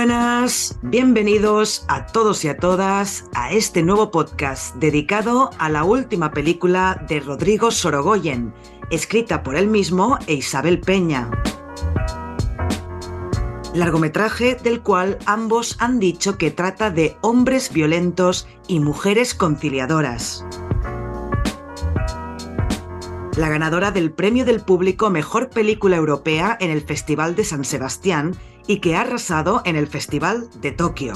Buenas, bienvenidos a todos y a todas a este nuevo podcast dedicado a la última película de Rodrigo Sorogoyen, escrita por él mismo e Isabel Peña. Largometraje del cual ambos han dicho que trata de hombres violentos y mujeres conciliadoras la ganadora del Premio del Público Mejor Película Europea en el Festival de San Sebastián y que ha arrasado en el Festival de Tokio.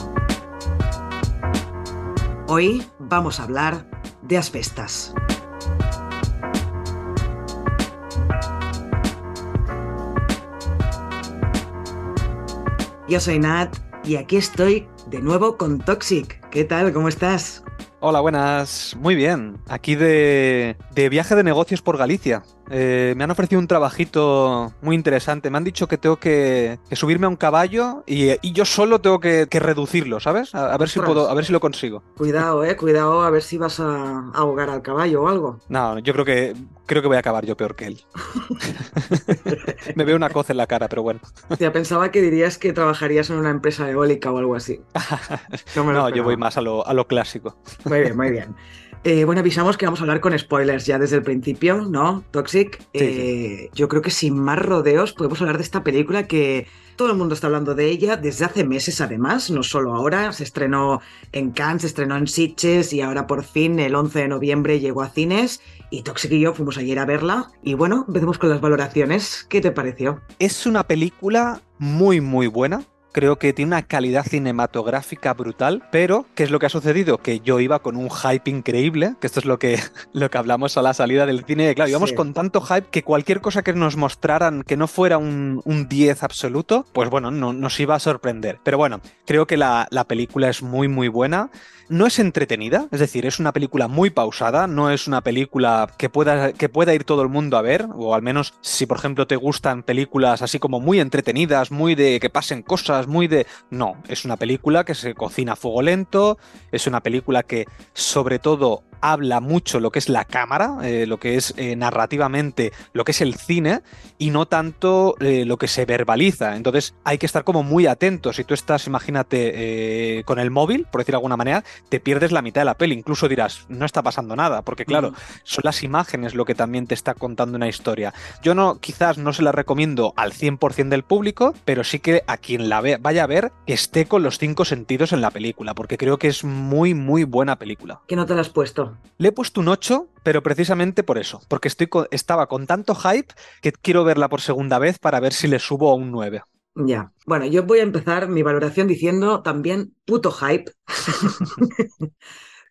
Hoy vamos a hablar de asbestas. Yo soy Nat y aquí estoy de nuevo con Toxic. ¿Qué tal? ¿Cómo estás? Hola, buenas. Muy bien. Aquí de, viaje de negocios por Galicia. Eh, me han ofrecido un trabajito muy interesante. Me han dicho que tengo que, subirme a un caballo y, yo solo tengo que, reducirlo, ¿sabes? A, ver si puedo, a ver si lo consigo. Cuidado, eh, cuidado, a ver si vas a ahogar al caballo o algo. No, yo creo que creo que voy a acabar yo peor que él. me veo una coz en la cara, pero bueno. Ya pensaba que dirías que trabajarías en una empresa eólica o algo así. No, yo voy más a lo, a lo clásico. Muy bien, muy bien. Eh, bueno, avisamos que vamos a hablar con spoilers ya desde el principio, ¿no? Toxic. Eh, yo creo que sin más rodeos podemos hablar de esta película que todo el mundo está hablando de ella desde hace meses además, no solo ahora. Se estrenó en Cannes, se estrenó en Sitges y ahora por fin el 11 de noviembre llegó a cines. Y Toxic y yo fuimos ayer a verla. Y bueno, empecemos con las valoraciones. ¿Qué te pareció? Es una película muy, muy buena creo que tiene una calidad cinematográfica brutal, pero ¿qué es lo que ha sucedido? Que yo iba con un hype increíble, que esto es lo que, lo que hablamos a la salida del cine, claro, íbamos con tanto hype que cualquier cosa que nos mostraran que no fuera un, 10 absoluto, pues bueno, no, nos iba a sorprender. Pero bueno, creo que la, la película es muy, muy buena. No es entretenida, es decir, es una película muy pausada, no es una película que pueda, que pueda ir todo el mundo a ver, o al menos si por ejemplo te gustan películas así como muy entretenidas, muy de que pasen cosas, muy de... No, es una película que se cocina a fuego lento, es una película que sobre todo habla mucho lo que es la cámara, eh, lo que es eh, narrativamente, lo que es el cine, y no tanto eh, lo que se verbaliza. Entonces hay que estar como muy atentos. Si tú estás, imagínate, con el móvil, por decir de alguna manera, te pierdes la mitad de la peli. Incluso dirás, no está pasando nada, porque claro, son las imágenes lo que también te está contando una historia. Yo no, quizás no se la recomiendo al 100% del público, pero sí que a quien la vaya a ver, que esté con los cinco sentidos en la película, porque creo que es muy, muy buena película. ¿Qué no te la has puesto? Le he puesto un 8, pero precisamente por eso, porque estoy estaba con tanto hype que quiero verla por segunda vez para ver si le subo a un 9. Ya. Bueno, yo voy a empezar mi valoración diciendo también puto hype.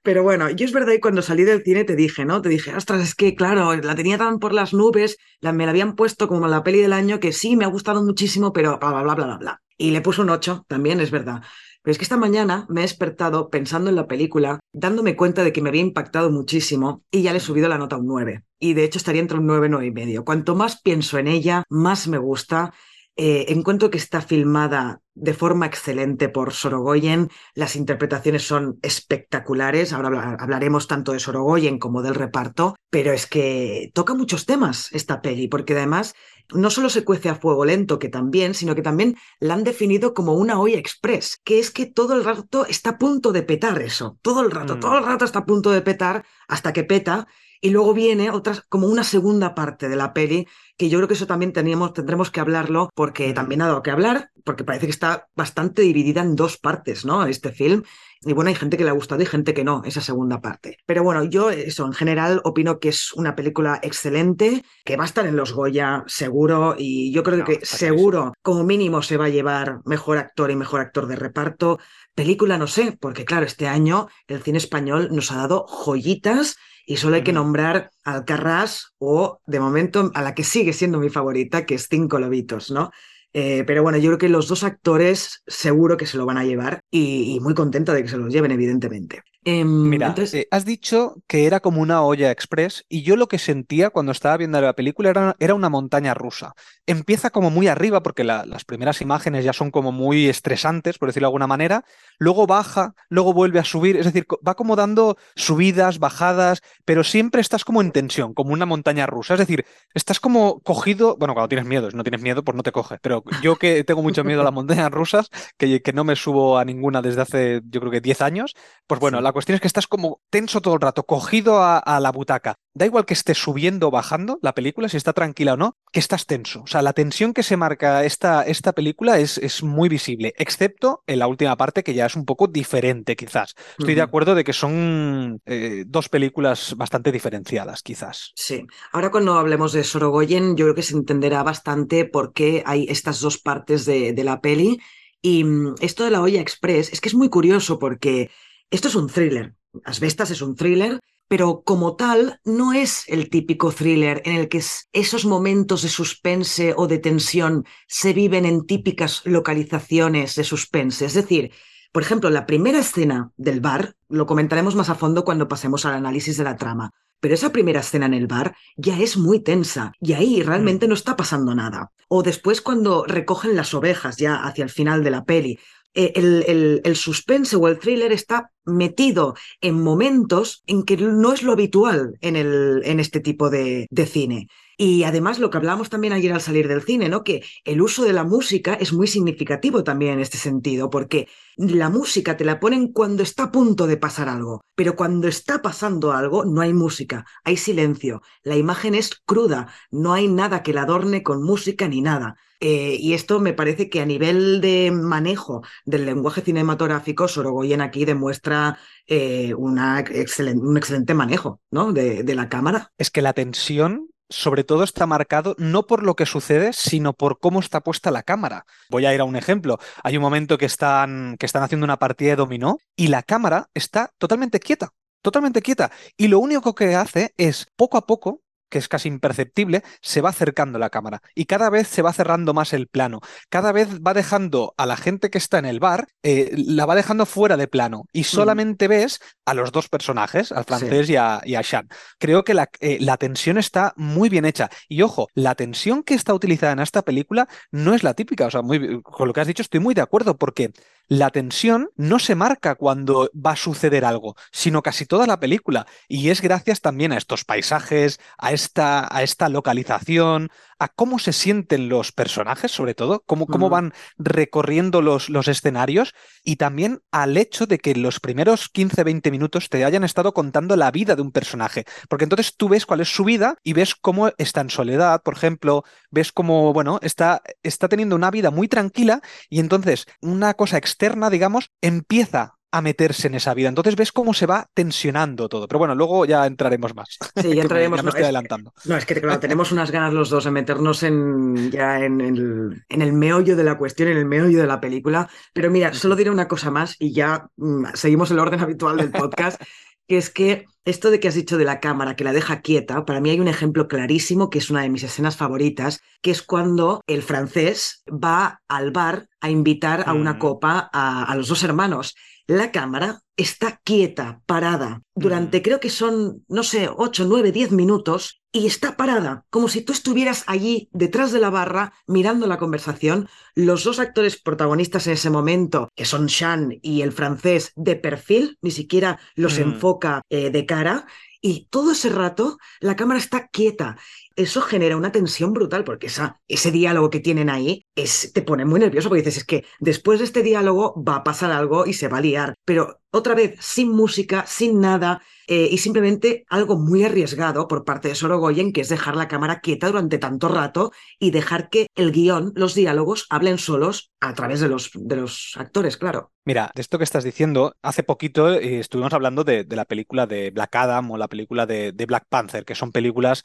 Pero bueno, yo es verdad que cuando salí del cine te dije, ¿no? Te dije, ostras, es que claro, la tenía tan por las nubes, me la habían puesto como la peli del año que sí, me ha gustado muchísimo, pero bla, bla, bla, bla, bla. Y le puse un 8, también es verdad. Pero es que esta mañana me he despertado pensando en la película, dándome cuenta de que me había impactado muchísimo y ya le he subido la nota a un 9. Y de hecho estaría entre un 9 y 9 y medio. Cuanto más pienso en ella, más me gusta. Eh, encuentro que está filmada de forma excelente por Sorogoyen. Las interpretaciones son espectaculares. Ahora hablaremos tanto de Sorogoyen como del reparto, pero es que toca muchos temas esta peli, porque además no solo se cuece a fuego lento, que también, sino que también la han definido como una olla express, que es que todo el rato está a punto de petar eso, todo el rato, todo el mm. rato está a punto de petar hasta que peta y luego viene otra, como una segunda parte de la peli, que yo creo que eso también teníamos, tendremos que hablarlo, porque también ha dado que hablar, porque parece que está bastante dividida en dos partes, ¿no? Este film. Y bueno, hay gente que le ha gustado y gente que no, esa segunda parte. Pero bueno, yo eso, en general, opino que es una película excelente, que va a estar en los Goya, seguro, y yo creo No, que seguro, como mínimo, se va a llevar mejor actor y mejor actor de reparto. Película no sé, porque claro, este año el cine español nos ha dado joyitas y solo hay que nombrar a Alcarrás o, de momento, a la que sigue siendo mi favorita, que es Cinco Lobitos, ¿no? Eh, pero bueno, yo creo que los dos actores seguro que se lo van a llevar y, y muy contenta de que se los lleven, evidentemente. Em, Mira, entonces, eh, has dicho que era como una olla express y yo lo que sentía cuando estaba viendo la película era, era una montaña rusa. Empieza como muy arriba porque la- las primeras imágenes ya son como muy estresantes, por decirlo de alguna manera, luego baja, luego vuelve a subir, es decir, va como dando subidas, bajadas, pero siempre estás como en tensión, como una montaña rusa, es decir, estás como cogido, bueno, cuando tienes miedo, si no tienes miedo, pues no te coge, pero yo que tengo mucho miedo a las montañas rusas, que, que no me subo a ninguna desde hace, yo creo que 10 años, pues bueno, Sí. la cuestión es que estás como tenso todo el rato, cogido a, a la butaca. Da igual que esté subiendo o bajando la película, si está tranquila o no, que estás tenso. O sea, la tensión que se marca esta, esta película es, es muy visible, excepto en la última parte que ya es un poco diferente, quizás. Estoy de acuerdo de que son eh, dos películas bastante diferenciadas, quizás. Sí, ahora cuando hablemos de Sorogoyen, yo creo que se entenderá bastante por qué hay estas dos partes de, de la peli. Y mm, esto de la olla express es que es muy curioso porque esto es un thriller. Asbestas es un thriller, pero como tal no es el típico thriller en el que es- esos momentos de suspense o de tensión se viven en típicas localizaciones de suspense. Es decir, por ejemplo, la primera escena del bar, lo comentaremos más a fondo cuando pasemos al análisis de la trama. Pero esa primera escena en el bar ya es muy tensa y ahí realmente no está pasando nada. O después cuando recogen las ovejas ya hacia el final de la peli. Eh, El, el- el suspense o el thriller está metido en momentos en que no es lo habitual en, el, en este tipo de, de cine. Y además lo que hablábamos también ayer al salir del cine, ¿no? Que el uso de la música es muy significativo también en este sentido, porque la música te la ponen cuando está a punto de pasar algo, pero cuando está pasando algo no hay música, hay silencio, la imagen es cruda, no hay nada que la adorne con música ni nada. Eh, y esto me parece que a nivel de manejo del lenguaje cinematográfico, Sorogoyen aquí demuestra eh, un excelente manejo ¿no? de, de la cámara. Es que la tensión, sobre todo, está marcado no por lo que sucede, sino por cómo está puesta la cámara. Voy a ir a un ejemplo. Hay un momento que están, que están haciendo una partida de dominó y la cámara está totalmente quieta, totalmente quieta. Y lo único que hace es, poco a poco, que es casi imperceptible, se va acercando la cámara y cada vez se va cerrando más el plano. Cada vez va dejando a la gente que está en el bar, eh, la va dejando fuera de plano y solamente ves a los dos personajes, al francés y, a, y a Shan. Creo que la, eh, la tensión está muy bien hecha. Y ojo, la tensión que está utilizada en esta película no es la típica. O sea, muy, con lo que has dicho estoy muy de acuerdo porque la tensión no se marca cuando va a suceder algo, sino casi toda la película. Y es gracias también a estos paisajes, a esta, a esta localización, a cómo se sienten los personajes, sobre todo, cómo, cómo van recorriendo los, los escenarios y también al hecho de que los primeros 15-20 minutos te hayan estado contando la vida de un personaje. Porque entonces tú ves cuál es su vida y ves cómo está en soledad, por ejemplo, ves cómo, bueno, está, está teniendo una vida muy tranquila y entonces una cosa externa, digamos, empieza a meterse en esa vida. Entonces ves cómo se va tensionando todo. Pero bueno, luego ya entraremos más. Sí, ya entraremos. ya me no, estoy es- adelantando. No, es que claro, tenemos unas ganas los dos de meternos en, ya en el, en el meollo de la cuestión, en el meollo de la película. Pero mira, solo diré una cosa más y ya mm, seguimos el orden habitual del podcast, que es que esto de que has dicho de la cámara, que la deja quieta, para mí hay un ejemplo clarísimo que es una de mis escenas favoritas, que es cuando el francés va al bar a invitar a una Mm. copa a, a los dos hermanos. La cámara está quieta, parada, durante Mm. creo que son, no sé, 8, 9, 10 minutos y está parada, como si tú estuvieras allí detrás de la barra mirando la conversación. Los dos actores protagonistas en ese momento, que son Shan y el francés, de perfil, ni siquiera los Mm. enfoca eh, de cara. Y todo ese rato la cámara está quieta. Eso genera una tensión brutal porque ese diálogo que tienen ahí es, te pone muy nervioso porque dices, es que después de este diálogo va a pasar algo y se va a liar. Pero otra vez, sin música, sin nada, eh, y simplemente algo muy arriesgado por parte de Sorogoyen, que es dejar la cámara quieta durante tanto rato y dejar que el guion, los diálogos, hablen solos a través de los, de los actores, claro. Mira, de esto que estás diciendo, hace poquito eh, estuvimos hablando de, la película de Black Adam o la película de Black Panther, que son películas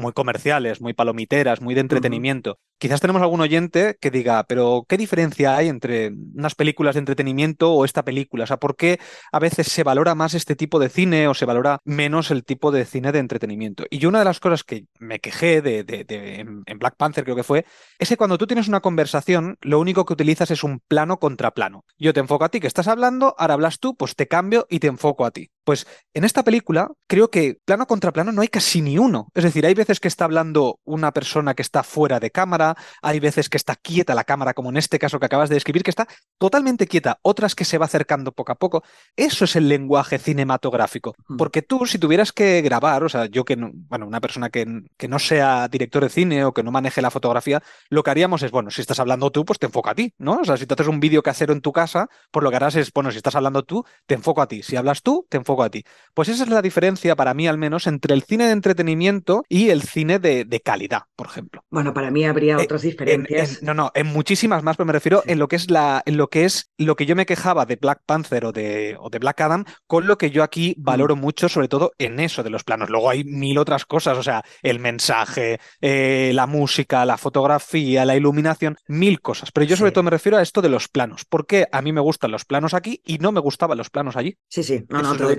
muy comerciales, muy palomiteras, muy de entretenimiento. Quizás tenemos algún oyente que diga, pero ¿qué diferencia hay entre unas películas de entretenimiento o esta película? O sea, ¿por qué a veces se valora más este tipo de cine o se valora menos el tipo de cine de entretenimiento? Y yo una de las cosas que me quejé de, en Black Panther, creo que fue, es que cuando tú tienes una conversación, lo único que utilizas es un plano contra plano. Yo te enfoco a ti que estás hablando, ahora hablas tú, pues te cambio y te enfoco a ti. Pues en esta película creo que plano contra plano no hay casi ni uno. Es decir, hay veces que está hablando una persona que está fuera de cámara, hay veces que está quieta la cámara, como en este caso que acabas de describir, que está totalmente quieta, otras que se va acercando poco a poco. Eso es el lenguaje cinematográfico. Porque tú, si tuvieras que grabar, o sea, yo que no, bueno, una persona que, que no sea director de cine o que no maneje la fotografía, lo que haríamos es, bueno, si estás hablando tú, pues te enfoca a ti, ¿no? O sea, si tú haces un vídeo casero en tu casa, pues lo que harás es, bueno, si estás hablando tú, te enfoco a ti. Si hablas tú, te enfoco a ti. Pues esa es la diferencia para mí al menos entre el cine de entretenimiento y el cine de, calidad, por ejemplo. Bueno, para mí habría otras diferencias. no, no, en muchísimas más, pero me refiero en lo que es la, en lo que es lo que yo me quejaba de Black Panther o de, o de Black Adam, con lo que yo aquí mm. valoro mucho, sobre todo en eso de los planos. Luego hay mil otras cosas, o sea, el mensaje, eh, la música, la fotografía, la iluminación, mil cosas. Pero yo sobre todo me refiero a esto de los planos. Porque a mí me gustan los planos aquí y no me gustaban los planos allí. Sí, sí, no, no, te doy,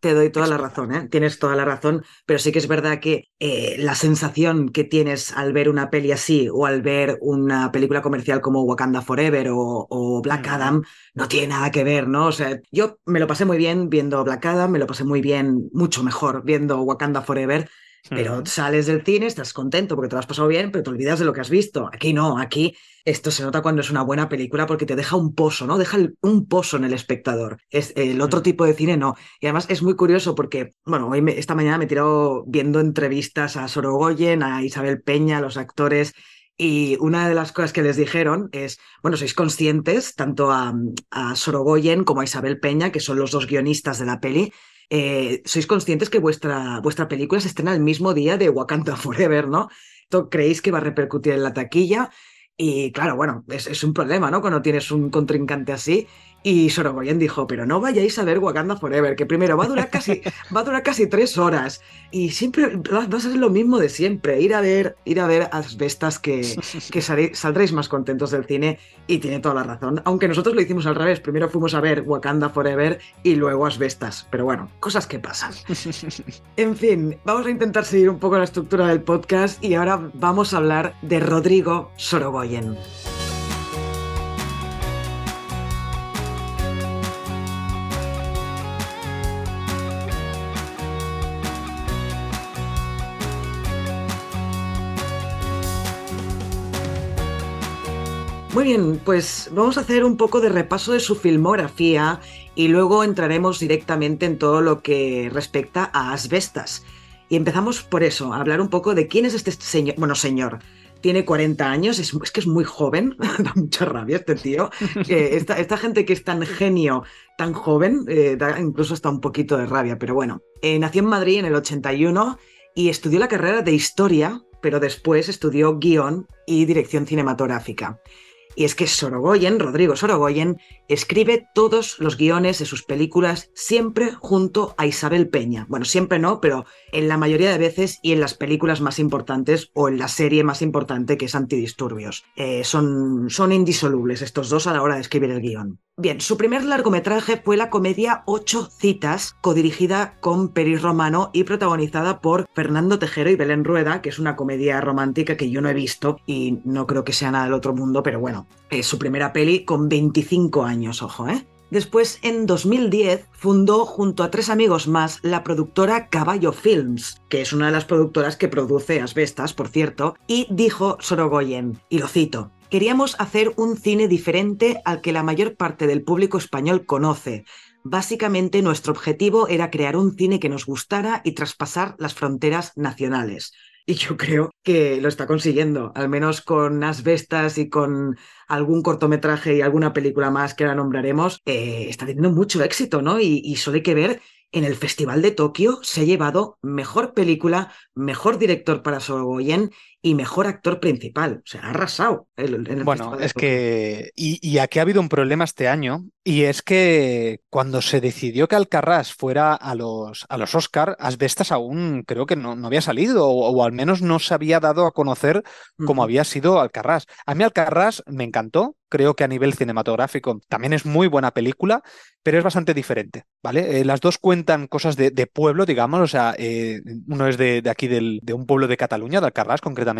te doy, toda la razón, ¿eh? tienes toda la razón, pero sí que es verdad que eh, la sensación que tienes al ver una peli así o al ver una película comercial como Wakanda Forever o, Black Adam no tiene nada que ver, ¿no? O sea, yo me lo pasé muy bien viendo Black Adam, me lo pasé muy bien, mucho mejor viendo Wakanda Forever. Pero sales del cine, estás contento porque te lo has pasado bien, pero te olvidas de lo que has visto. Aquí no, aquí esto se nota cuando es una buena película porque te deja un pozo, ¿no? Deja un pozo en el espectador. Es, el otro tipo de cine no. Y además es muy curioso porque, bueno, hoy esta mañana me he tirado viendo entrevistas a Sorogoyen, a Isabel Peña, a los actores. Y una de las cosas que les dijeron es, bueno, sois conscientes, tanto a, a Sorogoyen como a Isabel Peña, que son los dos guionistas de la peli, eh, sois conscientes que vuestra, vuestra película se estrena el mismo día de Wakanda Forever, ¿no? ¿Esto creéis que va a repercutir en la taquilla? Y claro, bueno, es, es, un problema, ¿no? Cuando tienes un contrincante así. Y Sorogoyen dijo, pero no vayáis a ver Wakanda Forever, que primero va a durar casi, va a durar casi tres horas. Y siempre va, a ser lo mismo de siempre. Ir a ver, ir a ver asbestas que, que saldréis más contentos del cine. Y tiene toda la razón. Aunque nosotros lo hicimos al revés. Primero fuimos a ver Wakanda Forever y luego asbestas. Pero bueno, cosas que pasan. En fin, vamos a intentar seguir un poco la estructura del podcast y ahora vamos a hablar de Rodrigo Sorogoyen. Muy bien, pues vamos a hacer un poco de repaso de su filmografía y luego entraremos directamente en todo lo que respecta a Asbestas. Y empezamos por eso, a hablar un poco de quién es este señor. Bueno, señor, tiene 40 años, es, que es muy joven, da mucha rabia este tío. esta, gente que es tan genio, tan joven, eh, da incluso hasta un poquito de rabia, pero bueno. Eh, nació en Madrid en el 81 y estudió la carrera de historia, pero después estudió guion y dirección cinematográfica. Y es que Sorogoyen, Rodrigo Sorogoyen, escribe todos los guiones de sus películas siempre junto a Isabel Peña. Bueno, siempre no, pero en la mayoría de veces y en las películas más importantes o en la serie más importante que es Antidisturbios. Eh, son, son indisolubles estos dos a la hora de escribir el guion. Bien, su primer largometraje fue la comedia Ocho Citas, codirigida con Peris Romano y protagonizada por Fernando Tejero y Belén Rueda, que es una comedia romántica que yo no he visto y no creo que sea nada del otro mundo, pero bueno, es su primera peli con 25 años, ojo, ¿eh? Después, en 2010, fundó junto a tres amigos más la productora Caballo Films, que es una de las productoras que produce Asbestas, por cierto, y dijo Sorogoyen, y lo cito, queríamos hacer un cine diferente al que la mayor parte del público español conoce. Básicamente nuestro objetivo era crear un cine que nos gustara y traspasar las fronteras nacionales. Y yo creo que lo está consiguiendo, al menos con Asbestas y con algún cortometraje y alguna película más que ahora nombraremos, eh, está teniendo mucho éxito, ¿no? Y, solo hay que ver en el Festival de Tokio se ha llevado mejor película, mejor director para Sorogoyen y mejor actor principal. O sea, ha arrasado. El, el bueno, es que. Y, y, aquí ha habido un problema este año, y es que cuando se decidió que Alcarrás fuera a los, a los Oscar, Asbestas aún creo que no, no había salido, o, o, al menos no se había dado a conocer cómo uh -huh. había sido Alcarrás. A mí Alcarrás me encantó, creo que a nivel cinematográfico también es muy buena película, pero es bastante diferente, ¿vale? Eh, las dos cuentan cosas de, de, pueblo, digamos, o sea, eh, uno es de, de aquí del, de un pueblo de Cataluña, de Alcarrás concretamente,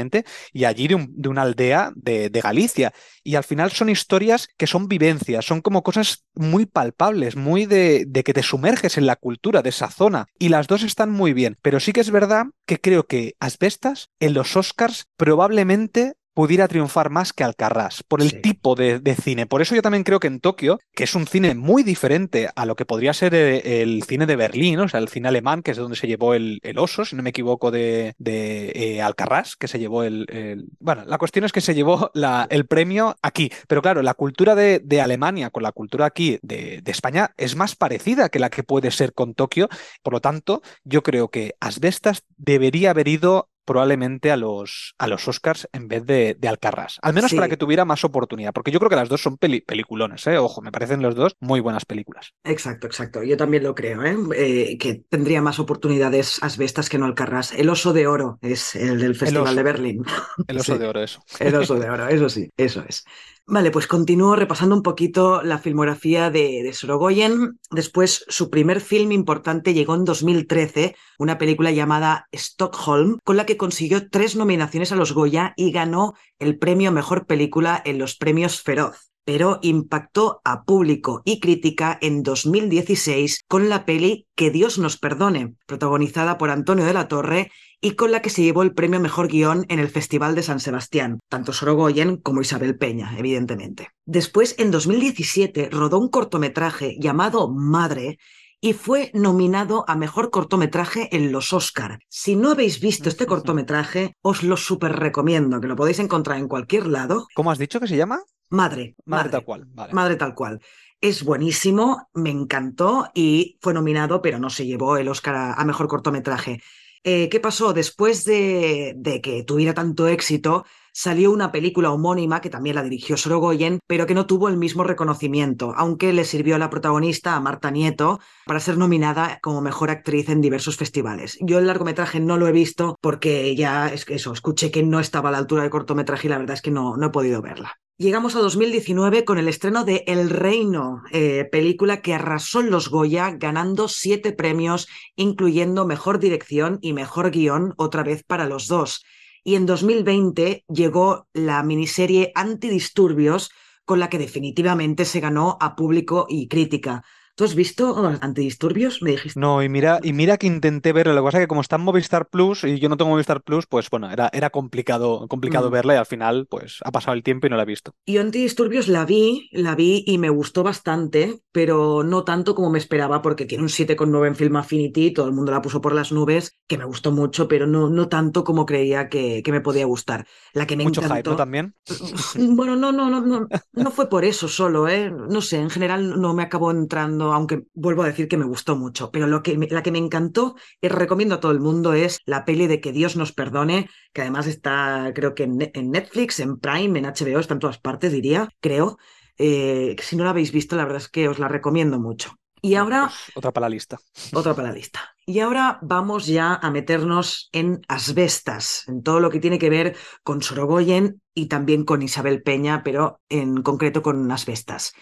y allí de, un, de una aldea de, Galicia. Y al final son historias que son vivencias, son como cosas muy palpables, muy de, de que te sumerges en la cultura de esa zona. Y las dos están muy bien, pero sí que es verdad que creo que Asbestas en los Oscars probablemente pudiera triunfar más que Alcarrás, por el sí. tipo de, de, cine. Por eso yo también creo que en Tokio, que es un cine muy diferente a lo que podría ser el, eh, el cine de Berlín, o sea, el cine alemán, que es donde se llevó el, el oso, si no me equivoco, de, de eh, Alcarrás, que se llevó el, el, Bueno, la cuestión es que se llevó la, el premio aquí. Pero claro, la cultura de, de Alemania con la cultura aquí de, de, España es más parecida que la que puede ser con Tokio. Por lo tanto, yo creo que Asbestas debería haber ido probablemente a los, a los Oscars en vez de, de Alcarrás. Al menos sí. para que tuviera más oportunidad, porque yo creo que las dos son peli peliculones, ¿eh? Ojo, me parecen los dos muy buenas películas. Exacto, exacto. Yo también lo creo, ¿eh? Eh, que tendría más oportunidades Asbestas que no Alcarrás. El oso de oro es el del Festival el de Berlín. El oso sí. de oro, eso. El oso de oro, eso sí, eso es. Vale, pues continúo repasando un poquito la filmografía de, de, Sorogoyen. Después, su primer film importante llegó en 2013, una película llamada Stockholm, con la que consiguió tres nominaciones a los Goya y ganó el premio Mejor Película en los premios Feroz pero impactó a público y crítica en 2016 con la peli Que Dios nos perdone, protagonizada por Antonio de la Torre y con la que se llevó el premio Mejor Guión en el Festival de San Sebastián, tanto Sorogoyen como Isabel Peña, evidentemente. Después, en 2017, rodó un cortometraje llamado Madre, y fue nominado a mejor cortometraje en los Oscar. Si no habéis visto este cortometraje, os lo súper recomiendo, que lo podéis encontrar en cualquier lado. ¿Cómo has dicho que se llama? Madre. Madre, madre tal cual. Vale. Madre tal cual. Es buenísimo, me encantó y fue nominado, pero no se llevó el Oscar a, a mejor cortometraje. Eh, ¿Qué pasó? Después de, de, que tuviera tanto éxito, salió una película homónima que también la dirigió Sorogoyen, pero que no tuvo el mismo reconocimiento, aunque le sirvió a la protagonista, a Marta Nieto, para ser nominada como mejor actriz en diversos festivales. Yo el largometraje no lo he visto porque ya es que eso, escuché que no estaba a la altura del cortometraje y la verdad es que no, no he podido verla. Llegamos a 2019 con el estreno de El Reino, eh, película que arrasó en los Goya, ganando siete premios, incluyendo Mejor Dirección y Mejor Guión, otra vez para los dos. Y en 2020 llegó la miniserie Antidisturbios, con la que definitivamente se ganó a público y crítica. ¿Tú has visto Antidisturbios? Me dijiste. No, y mira, y mira que intenté verlo. Lo que pasa es que como está en Movistar Plus y yo no tengo Movistar Plus, pues bueno, era, era complicado, complicado mm. verla y al final, pues ha pasado el tiempo y no la he visto. Y Antidisturbios la vi, la vi y me gustó bastante, pero no tanto como me esperaba, porque tiene un 7,9 en Film Affinity, todo el mundo la puso por las nubes, que me gustó mucho, pero no, no tanto como creía que, que me podía gustar. La que me Mucho encantó... hype, ¿no? También. Bueno, no, no, no, no, no fue por eso solo, ¿eh? No sé, en general no me acabó entrando aunque vuelvo a decir que me gustó mucho, pero lo que me, la que me encantó y recomiendo a todo el mundo es la peli de Que Dios nos perdone, que además está creo que en, en Netflix, en Prime, en HBO, está en todas partes, diría, creo. Eh, si no la habéis visto, la verdad es que os la recomiendo mucho. Y ahora... Pues otra para la lista. Otra para la lista. Y ahora vamos ya a meternos en asbestas, en todo lo que tiene que ver con Sorogoyen y también con Isabel Peña, pero en concreto con asbestas.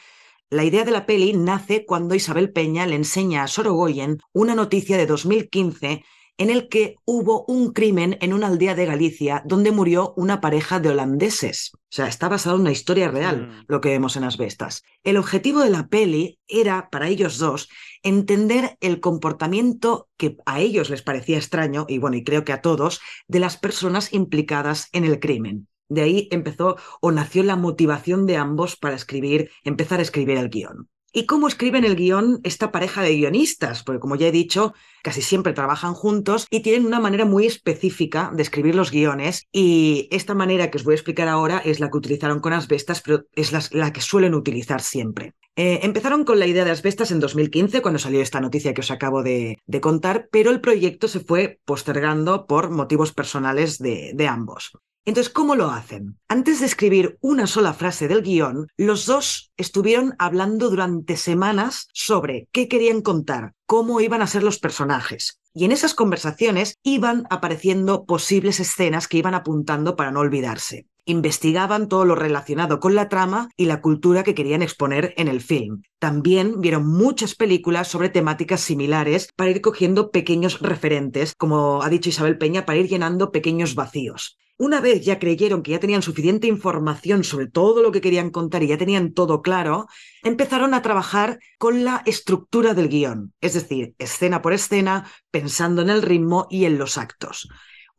La idea de la peli nace cuando Isabel Peña le enseña a Sorogoyen una noticia de 2015 en el que hubo un crimen en una aldea de Galicia donde murió una pareja de holandeses. O sea, está basado en una historia real, mm. lo que vemos en Asbestas. El objetivo de la peli era, para ellos dos, entender el comportamiento que a ellos les parecía extraño, y bueno, y creo que a todos, de las personas implicadas en el crimen. De ahí empezó o nació la motivación de ambos para escribir, empezar a escribir el guion. y cómo escriben el guion esta pareja de guionistas, porque como ya he dicho, casi siempre trabajan juntos y tienen una manera muy específica de escribir los guiones y esta manera que os voy a explicar ahora es la que utilizaron con Asbestas, pero es la, que suelen utilizar siempre. Eh, empezaron con la idea de Asbestas en 2015, cuando salió esta noticia que os acabo de, contar, pero el proyecto se fue postergando por motivos personales de, de ambos. Entonces, ¿cómo lo hacen? Antes de escribir una sola frase del guion, los dos estuvieron hablando durante semanas sobre qué querían contar, cómo iban a ser los personajes. Y en esas conversaciones iban apareciendo posibles escenas que iban apuntando para no olvidarse. Investigaban todo lo relacionado con la trama y la cultura que querían exponer en el film. También vieron muchas películas sobre temáticas similares para ir cogiendo pequeños referentes, como ha dicho Isabel Peña, para ir llenando pequeños vacíos. Una vez ya creyeron que ya tenían suficiente información sobre todo lo que querían contar y ya tenían todo claro, empezaron a trabajar con la estructura del guion, es decir, escena por escena, pensando en el ritmo y en los actos.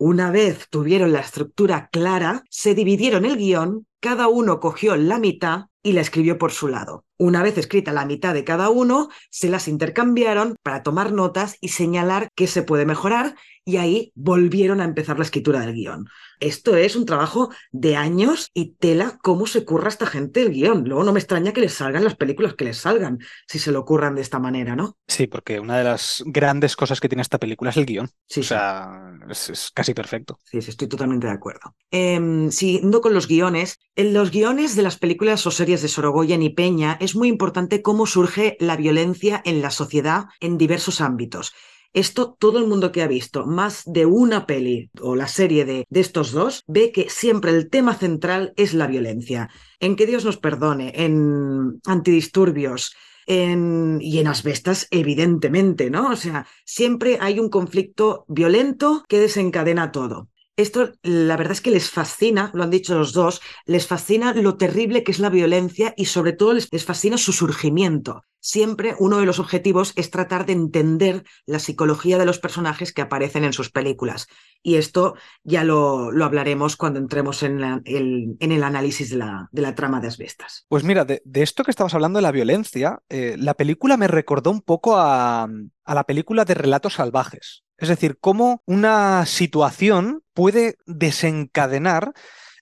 Una vez tuvieron la estructura clara, se dividieron el guion, cada uno cogió la mitad y la escribió por su lado. Una vez escrita la mitad de cada uno, se las intercambiaron para tomar notas y señalar qué se puede mejorar y ahí volvieron a empezar la escritura del guion. Esto es un trabajo de años y tela cómo se curra esta gente el guion. Luego no me extraña que les salgan las películas que les salgan, si se lo curran de esta manera, ¿no? Sí, porque una de las grandes cosas que tiene esta película es el guion. Sí, o sea, es, casi perfecto. Sí, sí, estoy totalmente de acuerdo. Eh, siguiendo con los guiones, en los guiones de las películas o series de Sorogoyen y Peña es muy importante cómo surge la violencia en la sociedad en diversos ámbitos. Esto todo el mundo que ha visto más de una peli o la serie de, de, estos dos ve que siempre el tema central es la violencia. En que Dios nos perdone, en antidisturbios, en, y en asbestas, evidentemente, ¿no? O sea, siempre hay un conflicto violento que desencadena todo. Esto, la verdad es que les fascina, lo han dicho los dos, les fascina lo terrible que es la violencia y sobre todo les, fascina su surgimiento. Siempre uno de los objetivos es tratar de entender la psicología de los personajes que aparecen en sus películas. Y esto ya lo, lo hablaremos cuando entremos en, el, en el, análisis de la, de la, trama de Asbestas. Pues mira, de, esto que estabas hablando de la violencia, eh, la película me recordó un poco a, a la película de Relatos Salvajes. Es decir, cómo una situación puede desencadenar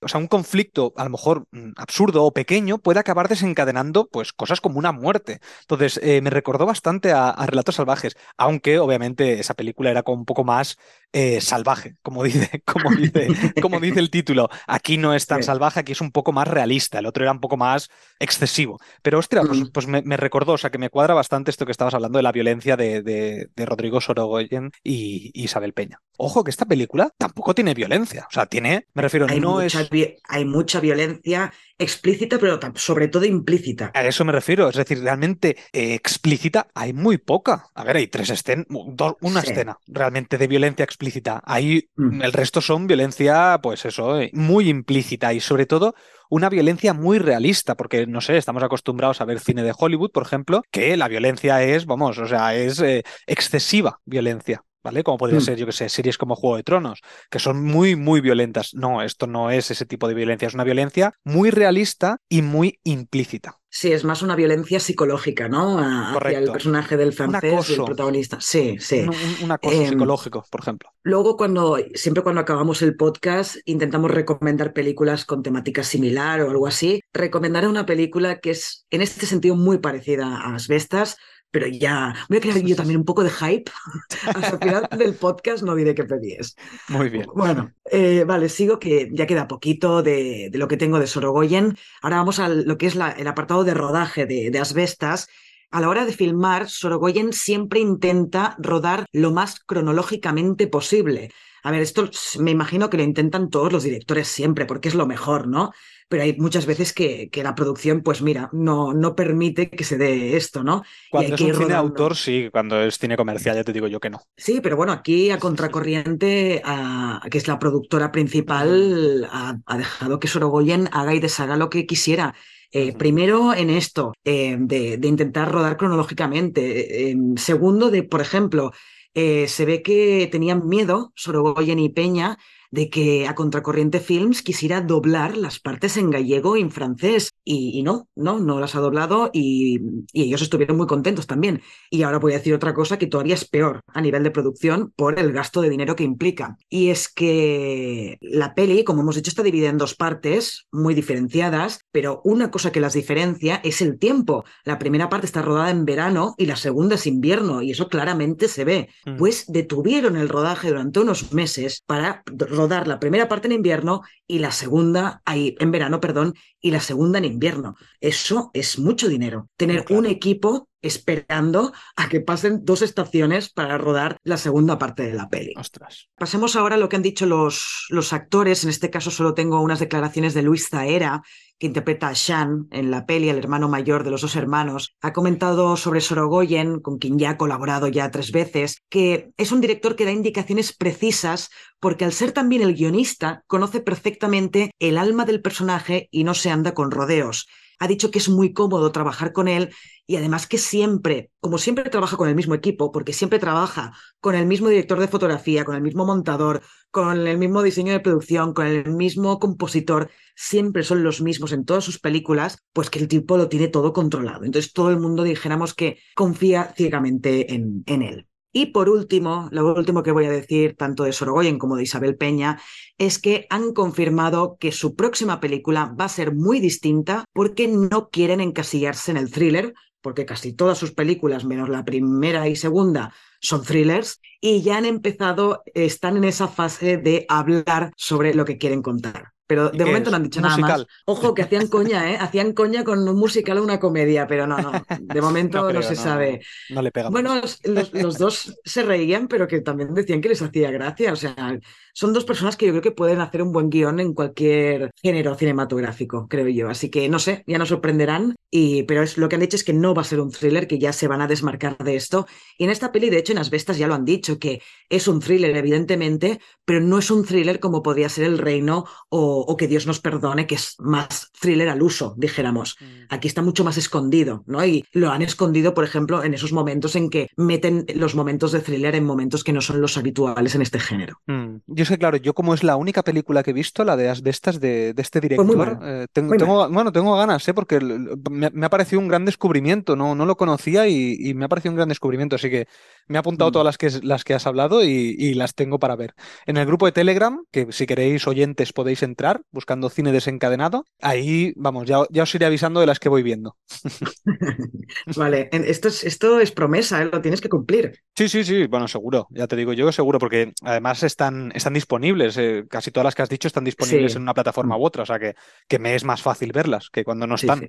o sea, un conflicto a lo mejor mm, absurdo o pequeño puede acabar desencadenando pues cosas como una muerte. Entonces, eh, me recordó bastante a, Relatos Salvajes, aunque obviamente esa película era como un poco más eh, salvaje, como dice, como, dice, como dice el título. Aquí no es tan salvaje, aquí es un poco más realista, el otro era un poco más excesivo. Pero, ostras, pues, pues me, recordó, o sea, que me cuadra bastante esto que estabas hablando de la violencia de, de, Rodrigo Sorogoyen y, Isabel Peña. Ojo que esta película tampoco tiene violencia, o sea, tiene, me refiero, no es hay mucha violencia explícita, pero sobre todo implícita. A eso me refiero, es decir, realmente eh, explícita hay muy poca. A ver, hay tres escenas, una escena realmente de violencia explícita. Ahí mm. el resto son violencia, pues eso, eh, muy implícita y sobre todo una violencia muy realista, porque no sé, estamos acostumbrados a ver cine de Hollywood, por ejemplo, que la violencia es, vamos, o sea, es eh, excesiva violencia. ¿Vale? Como podría mm. ser, yo que sé, series como Juego de Tronos, que son muy, muy violentas. No, esto no es ese tipo de violencia, es una violencia muy realista y muy implícita. Sí, es más una violencia psicológica, ¿no? hacia el personaje del francés, el protagonista. Sí, sí. Un, acoso em, psicológico, por ejemplo. Luego, cuando, siempre cuando acabamos el podcast, intentamos recomendar películas con temática similar o algo así. Recomendaré una película que es, en este sentido, muy parecida a Asbestas, pero ya voy a crear yo también un poco de hype. Hasta el final del podcast no diré qué pedís. Muy bien. Bueno, eh, vale, sigo que ya queda poquito de, lo que tengo de Sorogoyen. Ahora vamos a lo que es el apartado de rodaje de, de Asbestas. A la hora de filmar, Sorogoyen siempre intenta rodar lo más cronológicamente posible. A ver, esto me imagino que lo intentan todos los directores siempre, porque es lo mejor, ¿no? Pero hay muchas veces que, que la producción, pues mira, no, no permite que se dé esto, ¿no? Cuando es un cine autor, sí, cuando es cine comercial, ya te digo yo que no. Sí, pero bueno, aquí a Contracorriente, que es la productora principal, ha, dejado que Sorogoyen haga y deshaga lo que quisiera. Eh, primero en esto, eh, de, de, intentar rodar cronológicamente. Eh, segundo, de, por ejemplo, se ve que tenían miedo, Sorogoyen y Peña, de que a Contracorriente Films quisiera doblar las partes en gallego y en francés. Y, no, no, no las ha doblado y, y, ellos estuvieron muy contentos también. Y ahora voy a decir otra cosa que todavía es peor a nivel de producción por el gasto de dinero que implica. Y es que la peli, como hemos dicho, está dividida en dos partes muy diferenciadas, pero una cosa que las diferencia es el tiempo. La primera parte está rodada en verano y la segunda es invierno, y eso claramente se ve. Mm. Pues detuvieron el rodaje durante unos meses para rodar la primera parte en invierno y la segunda, ahí, en verano, perdón, y la segunda en invierno. Eso es mucho dinero. Tener un equipo esperando a que pasen dos estaciones para rodar la segunda parte de la peli. Ostras. Pasemos ahora a lo que han dicho los, los actores. En este caso solo tengo unas declaraciones de Luis Zaera, que interpreta a Shan en la peli, el hermano mayor de los dos hermanos. Ha comentado sobre Sorogoyen, con quien ya ha colaborado ya tres veces, que es un director que da indicaciones precisas porque al ser también el guionista, conoce perfectamente el alma del personaje y no se anda con rodeos ha dicho que es muy cómodo trabajar con él y además que siempre, como siempre trabaja con el mismo equipo, porque siempre trabaja con el mismo director de fotografía, con el mismo montador, con el mismo diseño de producción, con el mismo compositor, siempre son los mismos en todas sus películas, pues que el tipo lo tiene todo controlado. Entonces todo el mundo dijéramos que confía ciegamente en, en él. Y por último, lo último que voy a decir, tanto de Sorogoyen como de Isabel Peña, es que han confirmado que su próxima película va a ser muy distinta porque no quieren encasillarse en el thriller, porque casi todas sus películas, menos la primera y segunda, son thrillers, y ya han empezado, están en esa fase de hablar sobre lo que quieren contar. Pero de momento no han dicho nada más. Ojo, que hacían coña, ¿eh? Hacían coña con un musical o una comedia, pero no, no. De momento no, se sabe. No, le pegamos. Bueno, los, los, dos se reían, pero que también decían que les hacía gracia. O sea, son dos personas que yo creo que pueden hacer un buen guion en cualquier género cinematográfico, creo yo. Así que no sé, ya nos sorprenderán. Y, pero es, lo que han dicho es que no va a ser un thriller, que ya se van a desmarcar de esto. Y en esta peli, de hecho, en Asbestas ya lo han dicho, que es un thriller, evidentemente, pero no es un thriller como podía ser El Reino o o, que Dios nos perdone, que es más thriller al uso, dijéramos. Mm. Aquí está mucho más escondido, ¿no? Y lo han escondido, por ejemplo, en esos momentos en que meten los momentos de thriller en momentos que no son los habituales en este género. Mm. Yo sé, claro, yo como es la única película que he visto, la de Asbestas de, de este director, eh, tengo, bueno, tengo ganas, ¿eh? Porque me, ha parecido un gran descubrimiento, no, no lo conocía y, me ha parecido un gran descubrimiento, así que me he apuntado mm. todas las que, las que has hablado y, y las tengo para ver. En el grupo de Telegram, que si queréis oyentes podéis entrar, buscando cine desencadenado. Ahí, vamos, ya, ya os iré avisando de las que voy viendo. vale, esto es, esto es promesa, ¿eh? lo tienes que cumplir. Sí, sí, sí, bueno, seguro, ya te digo yo, seguro, porque además están, están disponibles, eh, casi todas las que has dicho están disponibles en una plataforma u otra, o sea que, que me es más fácil verlas que cuando no están.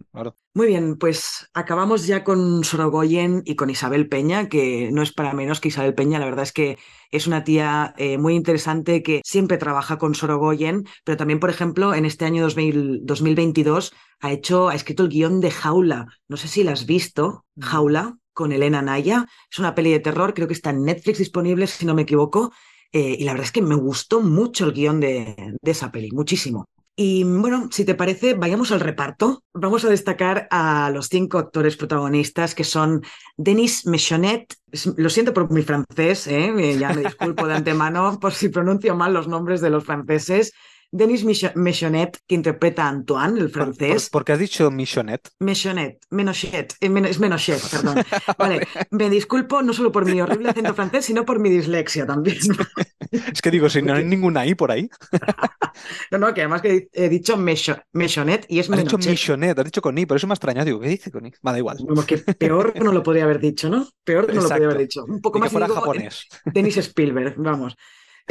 Muy bien, pues acabamos ya con Sorogoyen y con Isabel Peña, que no es para menos que Isabel Peña, la verdad es que es una tía eh, muy interesante que siempre trabaja con Sorogoyen, pero también, por ejemplo, en este año 2022 ha hecho, ha escrito el guion de Jaula. No sé si la has visto, mm. Jaula, con Elena Naya. Es una peli de terror, creo que está en Netflix disponible, si no me equivoco. Eh, y la verdad es que me gustó mucho el guion de, de esa peli, muchísimo. Y bueno, si te parece, vayamos al reparto. Vamos a destacar a los cinco actores protagonistas que son Denis Mechonet. Lo siento por mi francés, ¿eh? ya me disculpo de antemano por si pronuncio mal los nombres de los franceses. Denis Mechonet, que interpreta a Antoine, el francés. ¿Por, qué has dicho Michonet? Mechonet, Menochet, eh, es Menochet, perdón. vale, me disculpo no solo por mi horrible acento francés, sino por mi dislexia también. es que digo, si no hay ninguna I por ahí. no, no, que además que he dicho Mechonet y es Has dicho Michonet, has dicho con I, por eso me ha extrañado. Digo, ¿qué dice con I? Va, da igual. Como que peor no lo podría haber dicho, ¿no? Peor no lo podría haber dicho. Un poco más que fuera japonés. Denis Spielberg, vamos.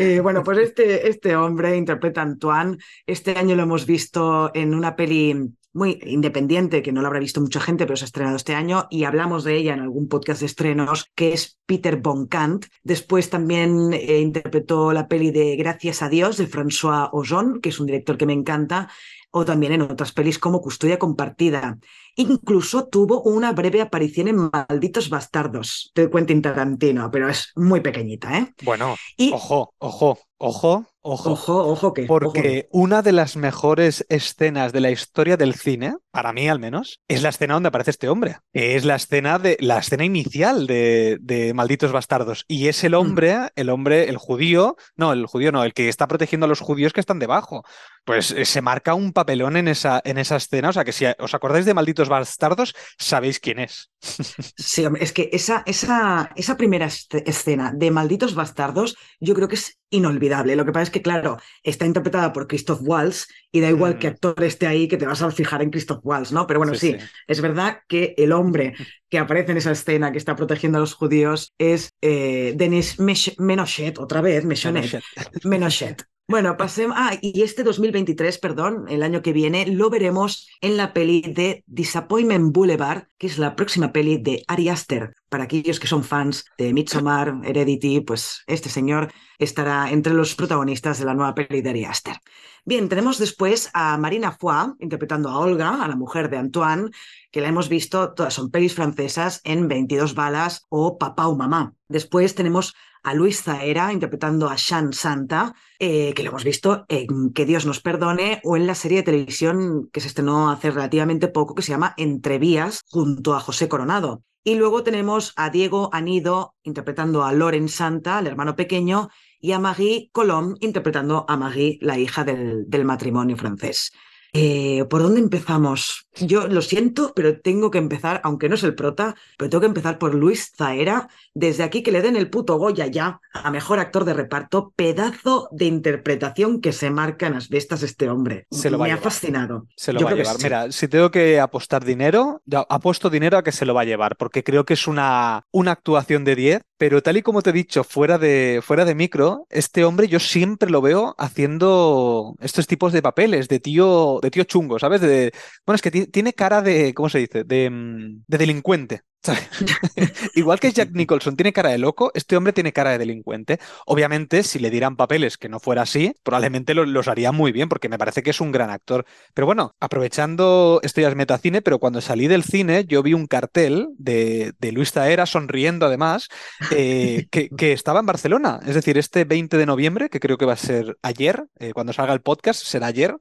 Eh, bueno, pues este, este hombre interpreta a Antoine. Este año lo hemos visto en una peli muy independiente, que no la habrá visto mucha gente, pero se ha estrenado este año y hablamos de ella en algún podcast de estrenos, que es Peter Boncant. Después también eh, interpretó la peli de Gracias a Dios de François Ozon, que es un director que me encanta, o también en otras pelis como Custodia Compartida. Incluso tuvo una breve aparición en Malditos Bastardos de Quentin Tarantino, pero es muy pequeñita, ¿eh? Bueno, ojo, ojo, ojo, Ojo, Ojo, ojo que. porque una de las mejores escenas de la historia del cine, para mí al menos, es la escena donde aparece este hombre. Es la escena de la escena inicial de, de Malditos Bastardos. Y es el hombre, el hombre, el judío, no, el judío no, el que está protegiendo a los judíos que están debajo. Pues eh, se marca un papelón en esa, en esa escena. O sea que si os acordáis de Malditos Bastardos, sabéis quién es. Sí, hombre, es que esa, esa, esa primera escena de Malditos Bastardos, yo creo que es inolvidable. Lo que pasa es que, claro, está interpretada por Christoph Waltz y da igual Mm. qué actor esté ahí que te vas a fijar en Christoph Waltz, ¿no? Pero bueno, sí, sí. es verdad que el hombre que aparece en esa escena que está protegiendo a los judíos es eh, Denis Menochet, otra vez, Mechonet. Menochet. Bueno, pasemos. Ah, y este 2023, perdón, el año que viene, lo veremos en la peli de Disappointment Boulevard, que es la próxima peli de Ari Aster. Para aquellos que son fans de Midsommar, Heredity, pues este señor estará entre los protagonistas de la nueva peli de Ari Aster. Bien, tenemos después a Marina Foy interpretando a Olga, a la mujer de Antoine, que la hemos visto, todas son pelis francesas en 22 balas o Papá o Mamá. Después tenemos a Luis Zaera interpretando a Shan Santa, eh, que lo hemos visto en Que Dios nos perdone o en la serie de televisión que se estrenó hace relativamente poco que se llama Entrevías junto a José Coronado. Y luego tenemos a Diego Anido interpretando a Loren Santa, el hermano pequeño, y a Marie Colomb interpretando a Marie, la hija del, del matrimonio francés. Eh, ¿Por dónde empezamos? Yo lo siento, pero tengo que empezar, aunque no es el prota, pero tengo que empezar por Luis Zaera. Desde aquí que le den el puto Goya ya a mejor actor de reparto, pedazo de interpretación que se marca en las bestas este hombre. Se lo va Me a ha fascinado. Se lo Yo va a llevar. sí. Mira, si tengo que apostar dinero, apuesto dinero a que se lo va a llevar, porque creo que es una, una actuación de 10, pero tal y como te he dicho, fuera de, fuera de micro, este hombre yo siempre lo veo haciendo estos tipos de papeles, de tío, de tío chungo, ¿sabes? De, bueno, es que ti- tiene cara de, ¿cómo se dice? De, mm, de delincuente. Igual que Jack Nicholson tiene cara de loco, este hombre tiene cara de delincuente. Obviamente, si le dieran papeles que no fuera así, probablemente lo- los haría muy bien, porque me parece que es un gran actor. Pero bueno, aprovechando, esto ya es metacine, pero cuando salí del cine, yo vi un cartel de, de Luis Zaera sonriendo además, eh, que, que estaba en Barcelona. Es decir, este 20 de noviembre, que creo que va a ser ayer, eh, cuando salga el podcast, será ayer.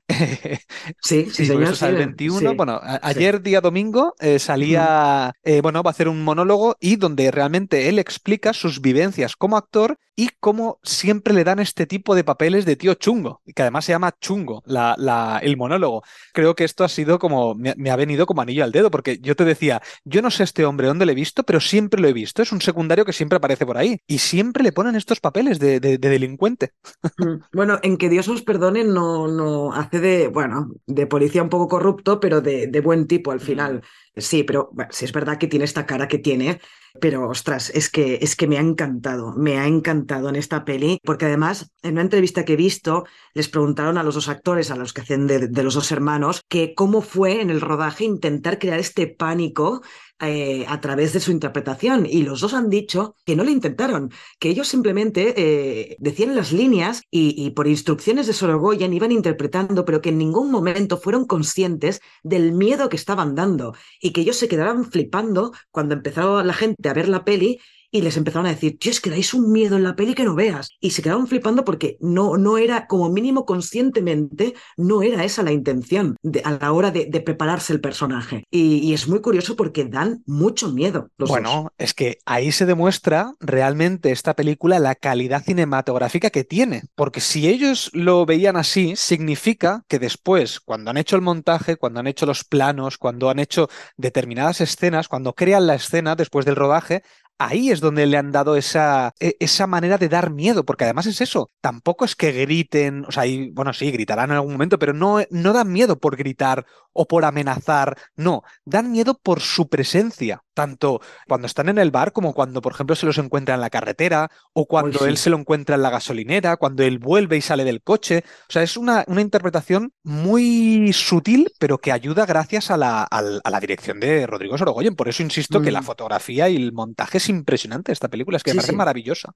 Sí, sí, Sí, señor. sale el sí, 21. sí. Bueno, a- ayer, día domingo, eh, salía, bueno, va a hacer un monólogo y donde realmente él explica sus vivencias como actor y cómo siempre le dan este tipo de papeles de tío chungo, y que además se llama chungo, la, la- el monólogo. Creo que esto ha sido como, me, me ha venido como anillo al dedo, porque yo te decía, yo no sé este hombre dónde lo he visto, pero siempre lo he visto. Es un secundario que siempre aparece por ahí y siempre le ponen estos papeles de, de- de delincuente. Mm, Bueno, en que Dios nos perdone, no, no hace de, bueno, de policía un poco corrupto, pero de, de buen tipo al final. Sí, pero sí es verdad que tiene esta cara que tiene, pero ostras, es que, es que me ha encantado, me ha encantado en esta peli, porque además en una entrevista que he visto les preguntaron a los dos actores, a los que hacen de los dos hermanos, que cómo fue en el rodaje intentar crear este pánico eh, a través de su interpretación. Y los dos han dicho que no lo intentaron, que ellos simplemente eh, decían las líneas y, por instrucciones de Sorogoyen iban interpretando, pero que en ningún momento fueron conscientes del miedo que estaban dando y que ellos se quedaban flipando cuando empezaba la gente a ver la peli y les empezaron a decir, tío, es que dais un miedo en la peli que no veas. Y se quedaban flipando porque no, no era, como mínimo conscientemente, no era esa la intención de- a la hora de, de prepararse el personaje. Y, y es muy curioso porque dan mucho miedo los dos. Bueno, es que ahí se demuestra realmente esta película la calidad cinematográfica que tiene, porque si ellos lo veían así, significa que después, cuando han hecho el montaje, cuando han hecho los planos, cuando han hecho determinadas escenas, cuando crean la escena después del rodaje, ahí es donde le han dado esa, e- esa manera de dar miedo, porque además es eso, tampoco es que griten, o sea, y, bueno, sí, gritarán en algún momento, pero no, no dan miedo por gritar o por amenazar, no, dan miedo por su presencia, tanto cuando están en el bar como cuando, por ejemplo, se los encuentra en la carretera o cuando sí. él se lo encuentra en la gasolinera, cuando él vuelve y sale del coche. O sea, es una, una interpretación muy sutil, pero que ayuda gracias a la, a la dirección de Rodrigo Sorogoyen. Por eso insisto que la Mm. fotografía y el montaje es impresionante esta película, es que me Sí, parece sí. maravillosa.